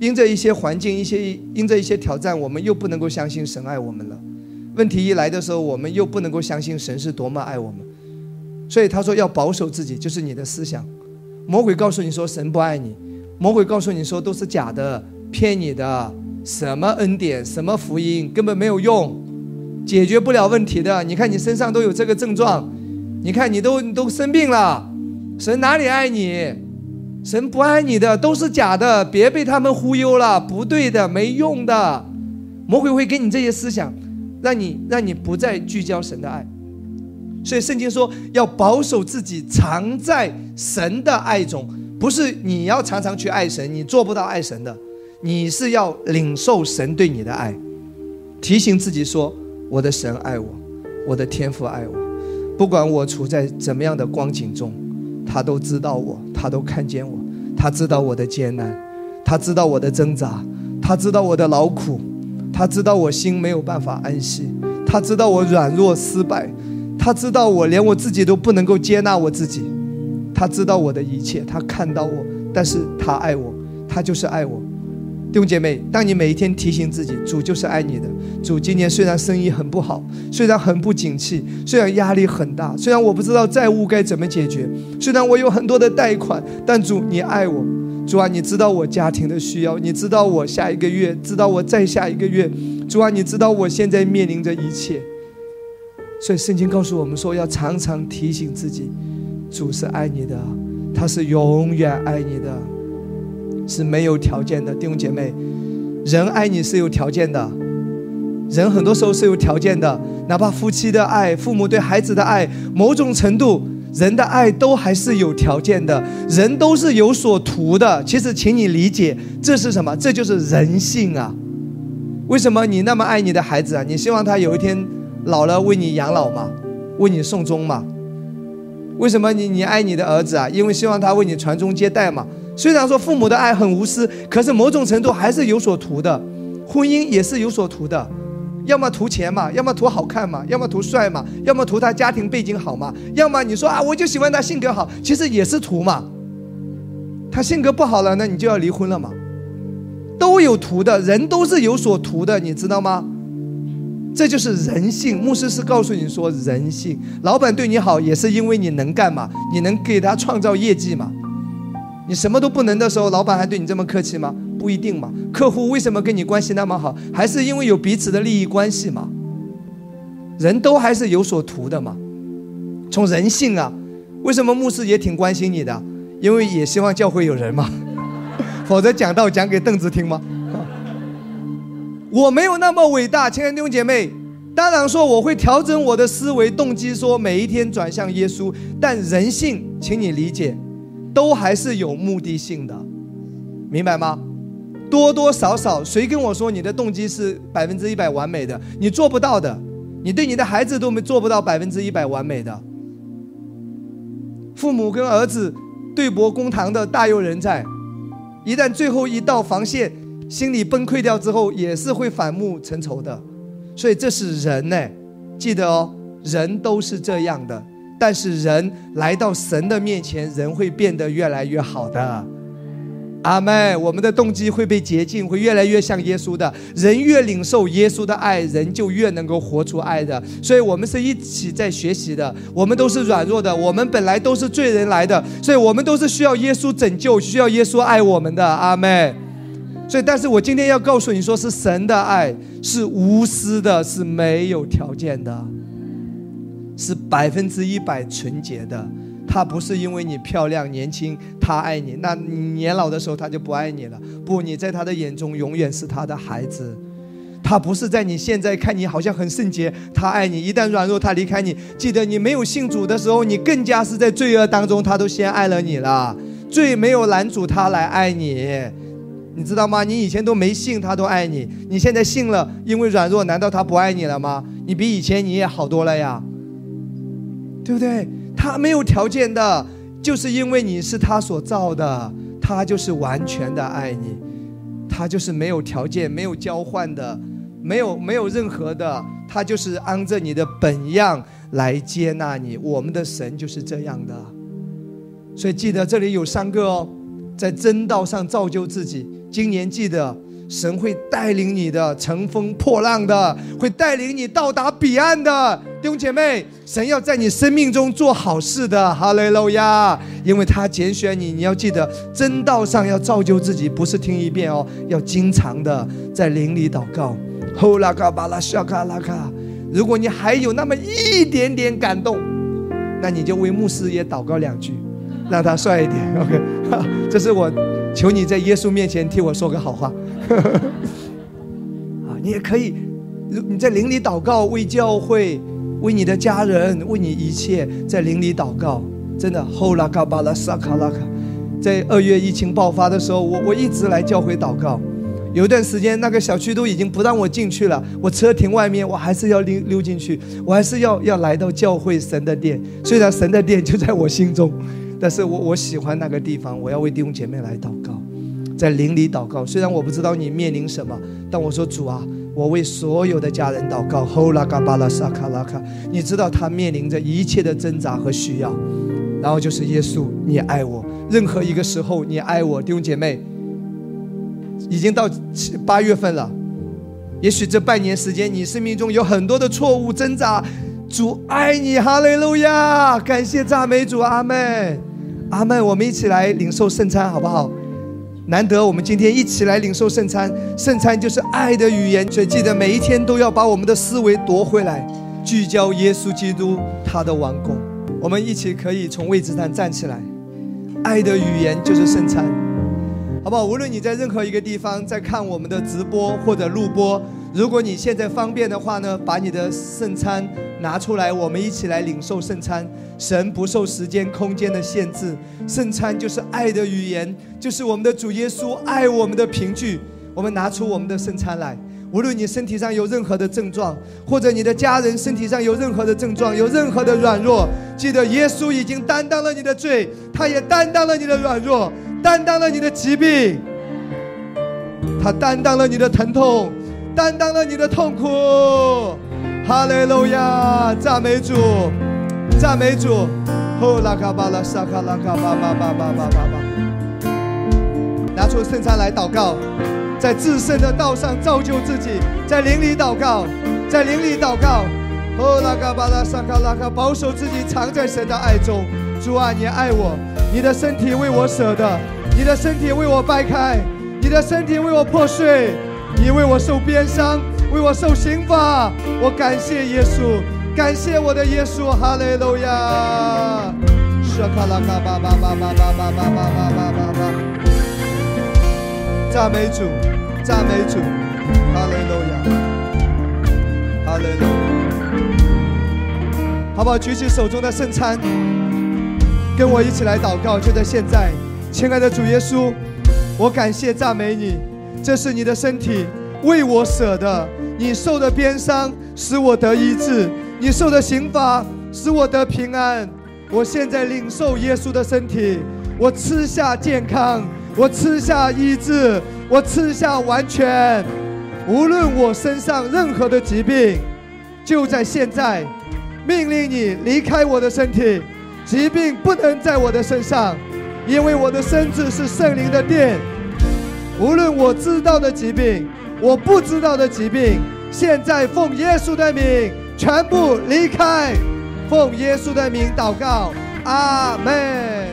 因着一些环境、一些因着一些挑战，我们又不能够相信神爱我们了。问题一来的时候，我们又不能够相信神是多么爱我们，所以他说要保守自己，就是你的思想。魔鬼告诉你说神不爱你，魔鬼告诉你说都是假的，骗你的，什么恩典，什么福音根本没有用，解决不了问题的。你看你身上都有这个症状，你看你都都生病了，神哪里爱你？神不爱你的，都是假的，别被他们忽悠了，不对的，没用的。魔鬼会给你这些思想。让你让你不再聚焦神的爱，所以圣经说要保守自己藏在神的爱中，不是你要常常去爱神，你做不到爱神的，你是要领受神对你的爱，提醒自己说我的神爱我，我的天父爱我，不管我处在怎么样的光景中，他都知道我，他都看见我，他知道我的艰难，他知道我的挣扎，他知道我的劳苦。他知道我心没有办法安息，他知道我软弱失败，他知道我连我自己都不能够接纳我自己，他知道我的一切，他看到我，但是他爱我，他就是爱我。弟兄姐妹，当你每一天提醒自己，主就是爱你的。主今年虽然生意很不好，虽然很不景气，虽然压力很大，虽然我不知道债务该怎么解决，虽然我有很多的贷款，但主你爱我。主啊，你知道我家庭的需要，你知道我下一个月，知道我再下一个月。主啊，你知道我现在面临着一切。所以圣经告诉我们说，要常常提醒自己，主是爱你的，他是永远爱你的，是没有条件的。弟兄姐妹，人爱你是有条件的，人很多时候是有条件的，哪怕夫妻的爱、父母对孩子的爱，某种程度。人的爱都还是有条件的，人都是有所图的。其实，请你理解，这是什么？这就是人性啊！为什么你那么爱你的孩子啊？你希望他有一天老了为你养老吗？为你送终吗？为什么你你爱你的儿子啊？因为希望他为你传宗接代嘛。虽然说父母的爱很无私，可是某种程度还是有所图的。婚姻也是有所图的。要么图钱嘛，要么图好看嘛，要么图帅嘛，要么图他家庭背景好嘛，要么你说啊，我就喜欢他性格好，其实也是图嘛。他性格不好了，那你就要离婚了嘛。都有图的人都是有所图的，你知道吗？这就是人性。牧师是告诉你说人性。老板对你好也是因为你能干嘛，你能给他创造业绩嘛。你什么都不能的时候，老板还对你这么客气吗？不一定嘛。客户为什么跟你关系那么好？还是因为有彼此的利益关系嘛。人都还是有所图的嘛。从人性啊，为什么牧师也挺关心你的？因为也希望教会有人嘛。否则讲道讲给凳子听吗？我没有那么伟大，亲爱的弟兄姐妹。当然说我会调整我的思维动机，说每一天转向耶稣。但人性，请你理解。都还是有目的性的，明白吗？多多少少，谁跟我说你的动机是百分之一百完美的？你做不到的，你对你的孩子都没做不到百分之一百完美的。父母跟儿子对簿公堂的大有人在，一旦最后一道防线心里崩溃掉之后，也是会反目成仇的。所以这是人呢，记得哦，人都是这样的。但是人来到神的面前，人会变得越来越好的。阿妹，我们的动机会被洁净，会越来越像耶稣的。人越领受耶稣的爱，人就越能够活出爱的。所以，我们是一起在学习的。我们都是软弱的，我们本来都是罪人来的，所以我们都是需要耶稣拯救，需要耶稣爱我们的。阿妹。所以，但是我今天要告诉你说，是神的爱是无私的，是没有条件的。是百分之一百纯洁的，他不是因为你漂亮年轻，他爱你，那年老的时候他就不爱你了。不，你在他的眼中永远是他的孩子，他不是在你现在看你好像很圣洁，他爱你。一旦软弱，他离开你。记得你没有信主的时候，你更加是在罪恶当中，他都先爱了你了。罪没有拦阻他来爱你，你知道吗？你以前都没信，他都爱你。你现在信了，因为软弱，难道他不爱你了吗？你比以前你也好多了呀。对不对？他没有条件的，就是因为你是他所造的，他就是完全的爱你，他就是没有条件、没有交换的，没有没有任何的，他就是按着你的本样来接纳你。我们的神就是这样的，所以记得这里有三个哦，在真道上造就自己。今年记得。神会带领你的乘风破浪的，会带领你到达彼岸的弟兄姐妹。神要在你生命中做好事的，哈利路亚！因为他拣选你，你要记得真道上要造就自己，不是听一遍哦，要经常的在灵里祷告。呼拉卡巴拉夏卡拉卡，如果你还有那么一点点感动，那你就为牧师也祷告两句，让他帅一点。OK，这是我。求你在耶稣面前替我说个好话，啊，你也可以，你在灵里祷告，为教会，为你的家人，为你一切在灵里祷告，真的。后拉卡巴拉萨卡拉卡，在二月疫情爆发的时候，我我一直来教会祷告，有一段时间那个小区都已经不让我进去了，我车停外面，我还是要溜溜进去，我还是要要来到教会神的殿，虽然神的殿就在我心中。但是我我喜欢那个地方，我要为弟兄姐妹来祷告，在灵里祷告。虽然我不知道你面临什么，但我说主啊，我为所有的家人祷告。吼啦嘎巴拉萨卡拉卡，你知道他面临着一切的挣扎和需要，然后就是耶稣，你爱我，任何一个时候你爱我，弟兄姐妹，已经到七八月份了，也许这半年时间你生命中有很多的错误挣扎，主爱你，哈利路亚，感谢赞美主，阿门。阿妹，我们一起来领受圣餐，好不好？难得我们今天一起来领受圣餐，圣餐就是爱的语言，所以记得每一天都要把我们的思维夺回来，聚焦耶稣基督他的王宫。我们一起可以从位置上站起来，爱的语言就是圣餐，好不好？无论你在任何一个地方在看我们的直播或者录播。如果你现在方便的话呢，把你的圣餐拿出来，我们一起来领受圣餐。神不受时间、空间的限制，圣餐就是爱的语言，就是我们的主耶稣爱我们的凭据。我们拿出我们的圣餐来，无论你身体上有任何的症状，或者你的家人身体上有任何的症状、有任何的软弱，记得耶稣已经担当了你的罪，他也担当了你的软弱，担当了你的疾病，他担当了你的疼痛。担当了你的痛苦，哈利路亚，赞美主，赞美主，呼拉卡巴拉沙卡拉卡巴巴巴巴巴巴巴，拿出圣餐来祷告，在自圣的道上造就自己，在灵里祷告，在灵里祷告，呼拉卡巴拉沙卡拉卡，保守自己藏在神的爱中。主啊，你爱我，你的身体为我舍的，你的身体为我掰开，你的身体为我破碎。你为我受鞭伤，为我受刑罚，我感谢耶稣，感谢我的耶稣，哈利路亚！舍卡拉卡巴巴巴巴巴巴巴巴巴巴巴，赞美主，赞美主，哈利路亚，哈利路亚！好不好？举起手中的圣餐，跟我一起来祷告，就在现在，亲爱的主耶稣，我感谢赞美你。这是你的身体，为我舍的。你受的鞭伤，使我得医治；你受的刑罚，使我得平安。我现在领受耶稣的身体，我吃下健康，我吃下医治，我吃下完全。无论我身上任何的疾病，就在现在，命令你离开我的身体，疾病不能在我的身上，因为我的身子是圣灵的殿。无论我知道的疾病。我不知道的疾病，现在奉耶稣的名全部离开。奉耶稣的名祷告，阿门。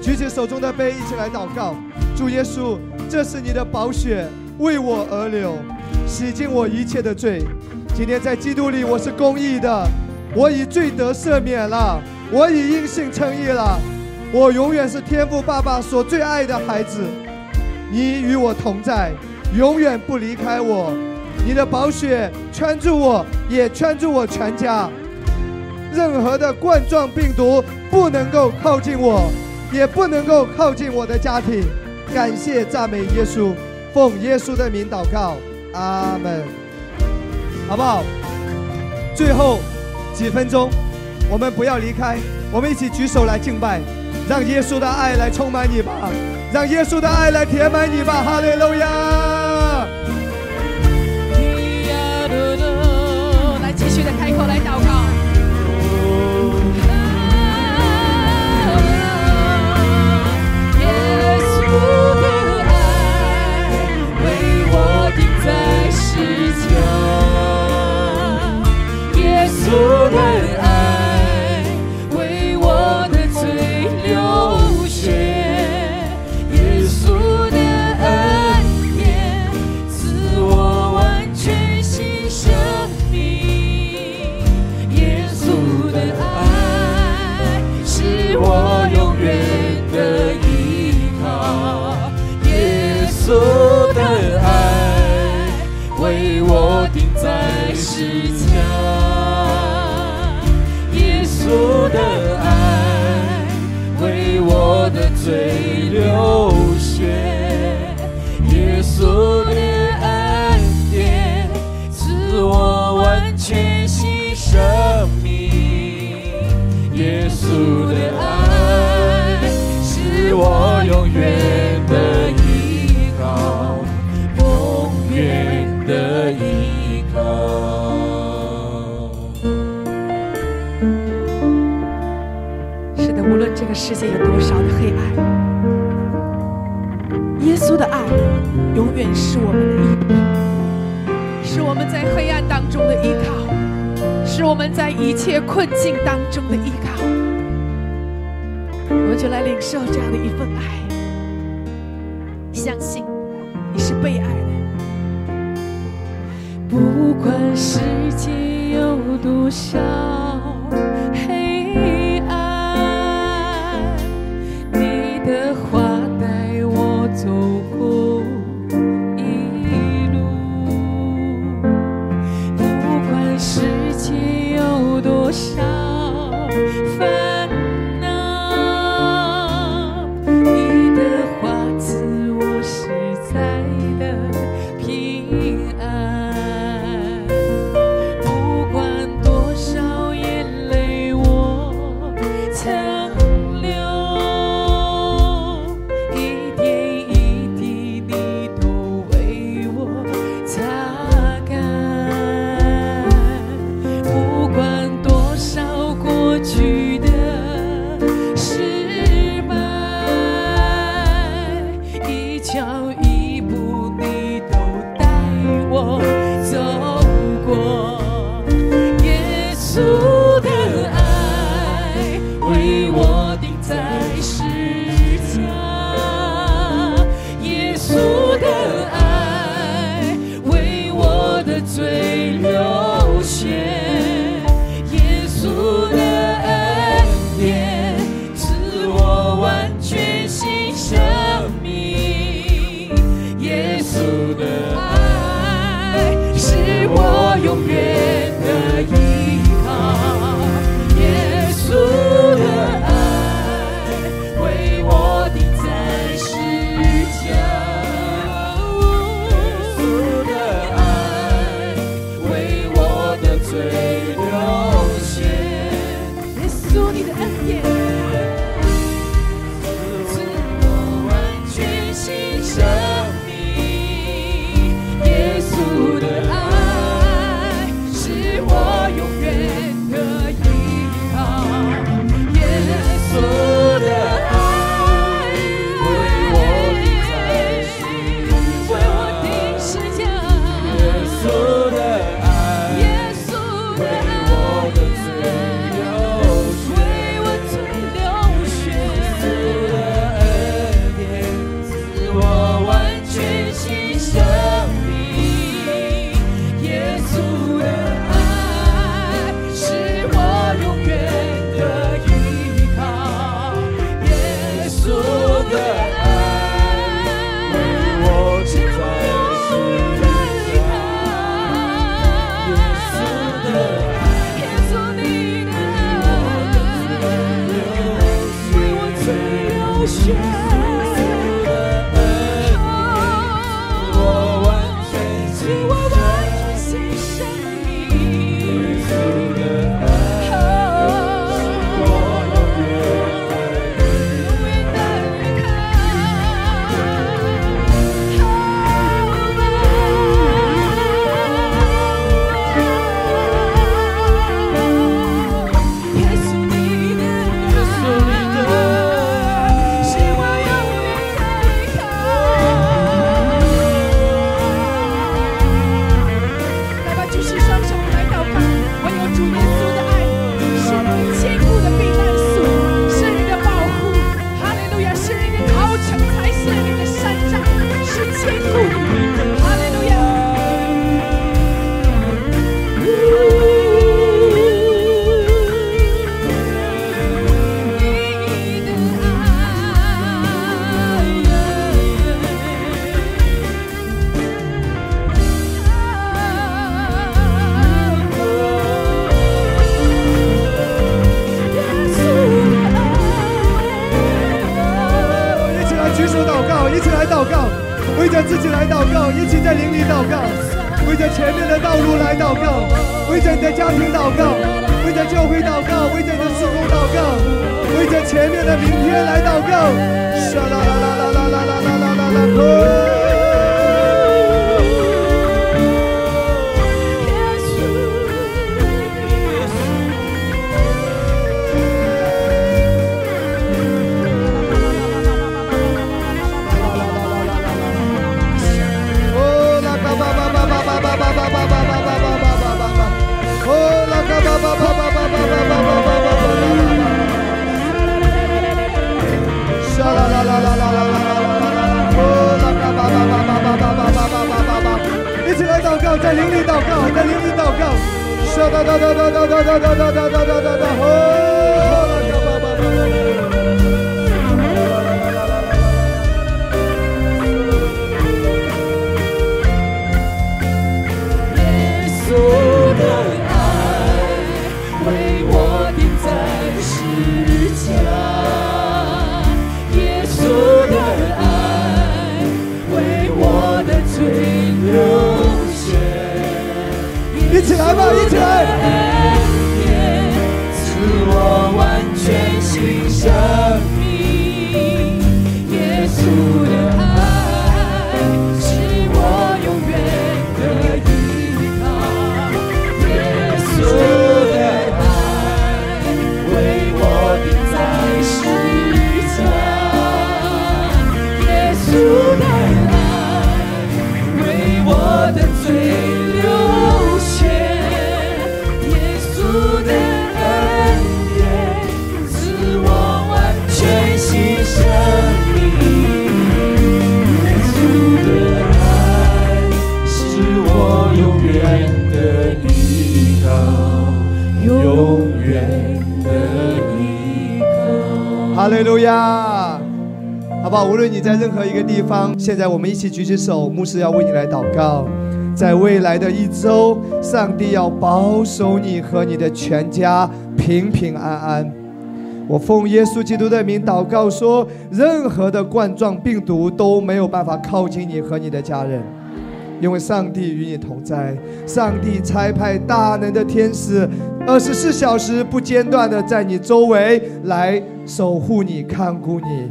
举起手中的杯，一起来祷告。主耶稣，这是你的宝血为我而流，洗净我一切的罪。今天在基督里，我是公义的，我已罪得赦免了，我已因信称义了。我永远是天父爸爸所最爱的孩子。你与我同在，永远不离开我。你的宝血圈住我，也圈住我全家。任何的冠状病毒不能够靠近我，也不能够靠近我的家庭。感谢赞美耶稣，奉耶稣的名祷告，阿门。好不好？最后几分钟，我们不要离开，我们一起举手来敬拜，让耶稣的爱来充满你吧。让耶稣的爱来填满你吧，哈利路亚！来继续的开口来祷告。耶稣的爱是我们的依靠，是我们在黑暗当中的依靠，是我们在一切困境当中的依靠。我们就来领受这样的一份爱，相信你是被爱的。不管世界有多少。为着前面的道路来祷告，为着你的家庭祷告，为着教会祷告，为着你的事工祷告，为着前面的明天来祷告。啦啦啦啦啦啦啦啦啦啦啦！在灵里祷告，在灵里祷告。哒哒哒哒哒哒哒哒哒哒哒哒哒哒。起来吧，一起来！哈利路亚，好不好？无论你在任何一个地方，现在我们一起举起手，牧师要为你来祷告。在未来的一周，上帝要保守你和你的全家平平安安。我奉耶稣基督的名祷告说，任何的冠状病毒都没有办法靠近你和你的家人。因为上帝与你同在，上帝差派大能的天使，二十四小时不间断的在你周围来守护你、看顾你。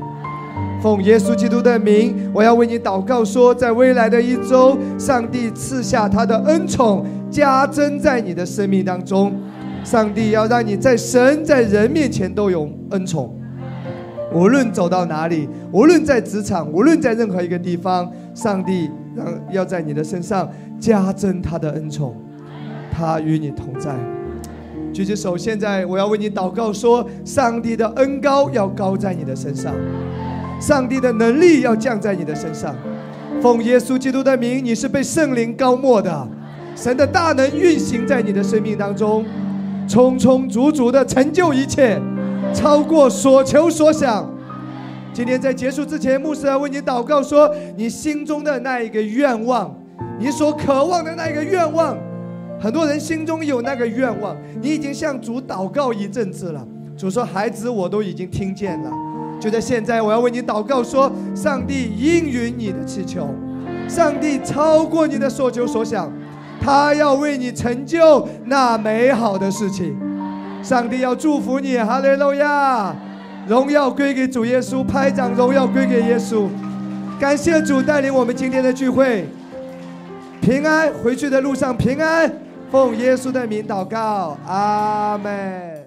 奉耶稣基督的名，我要为你祷告，说在未来的一周，上帝赐下他的恩宠，加增在你的生命当中。上帝要让你在神、在人面前都有恩宠。无论走到哪里，无论在职场，无论在任何一个地方，上帝。让要在你的身上加增他的恩宠，他与你同在。举起手，现在我要为你祷告，说上帝的恩高要高在你的身上，上帝的能力要降在你的身上。奉耶稣基督的名，你是被圣灵高抹的，神的大能运行在你的生命当中，充充足足的成就一切，超过所求所想。今天在结束之前，牧师要为你祷告，说你心中的那一个愿望，你所渴望的那一个愿望，很多人心中有那个愿望，你已经向主祷告一阵子了。主说：“孩子，我都已经听见了。”就在现在，我要为你祷告，说上帝应允你的祈求，上帝超过你的所求所想，他要为你成就那美好的事情。上帝要祝福你，哈利路亚。荣耀归给主耶稣，拍掌！荣耀归给耶稣，感谢主带领我们今天的聚会，平安回去的路上平安，奉耶稣的名祷告，阿门。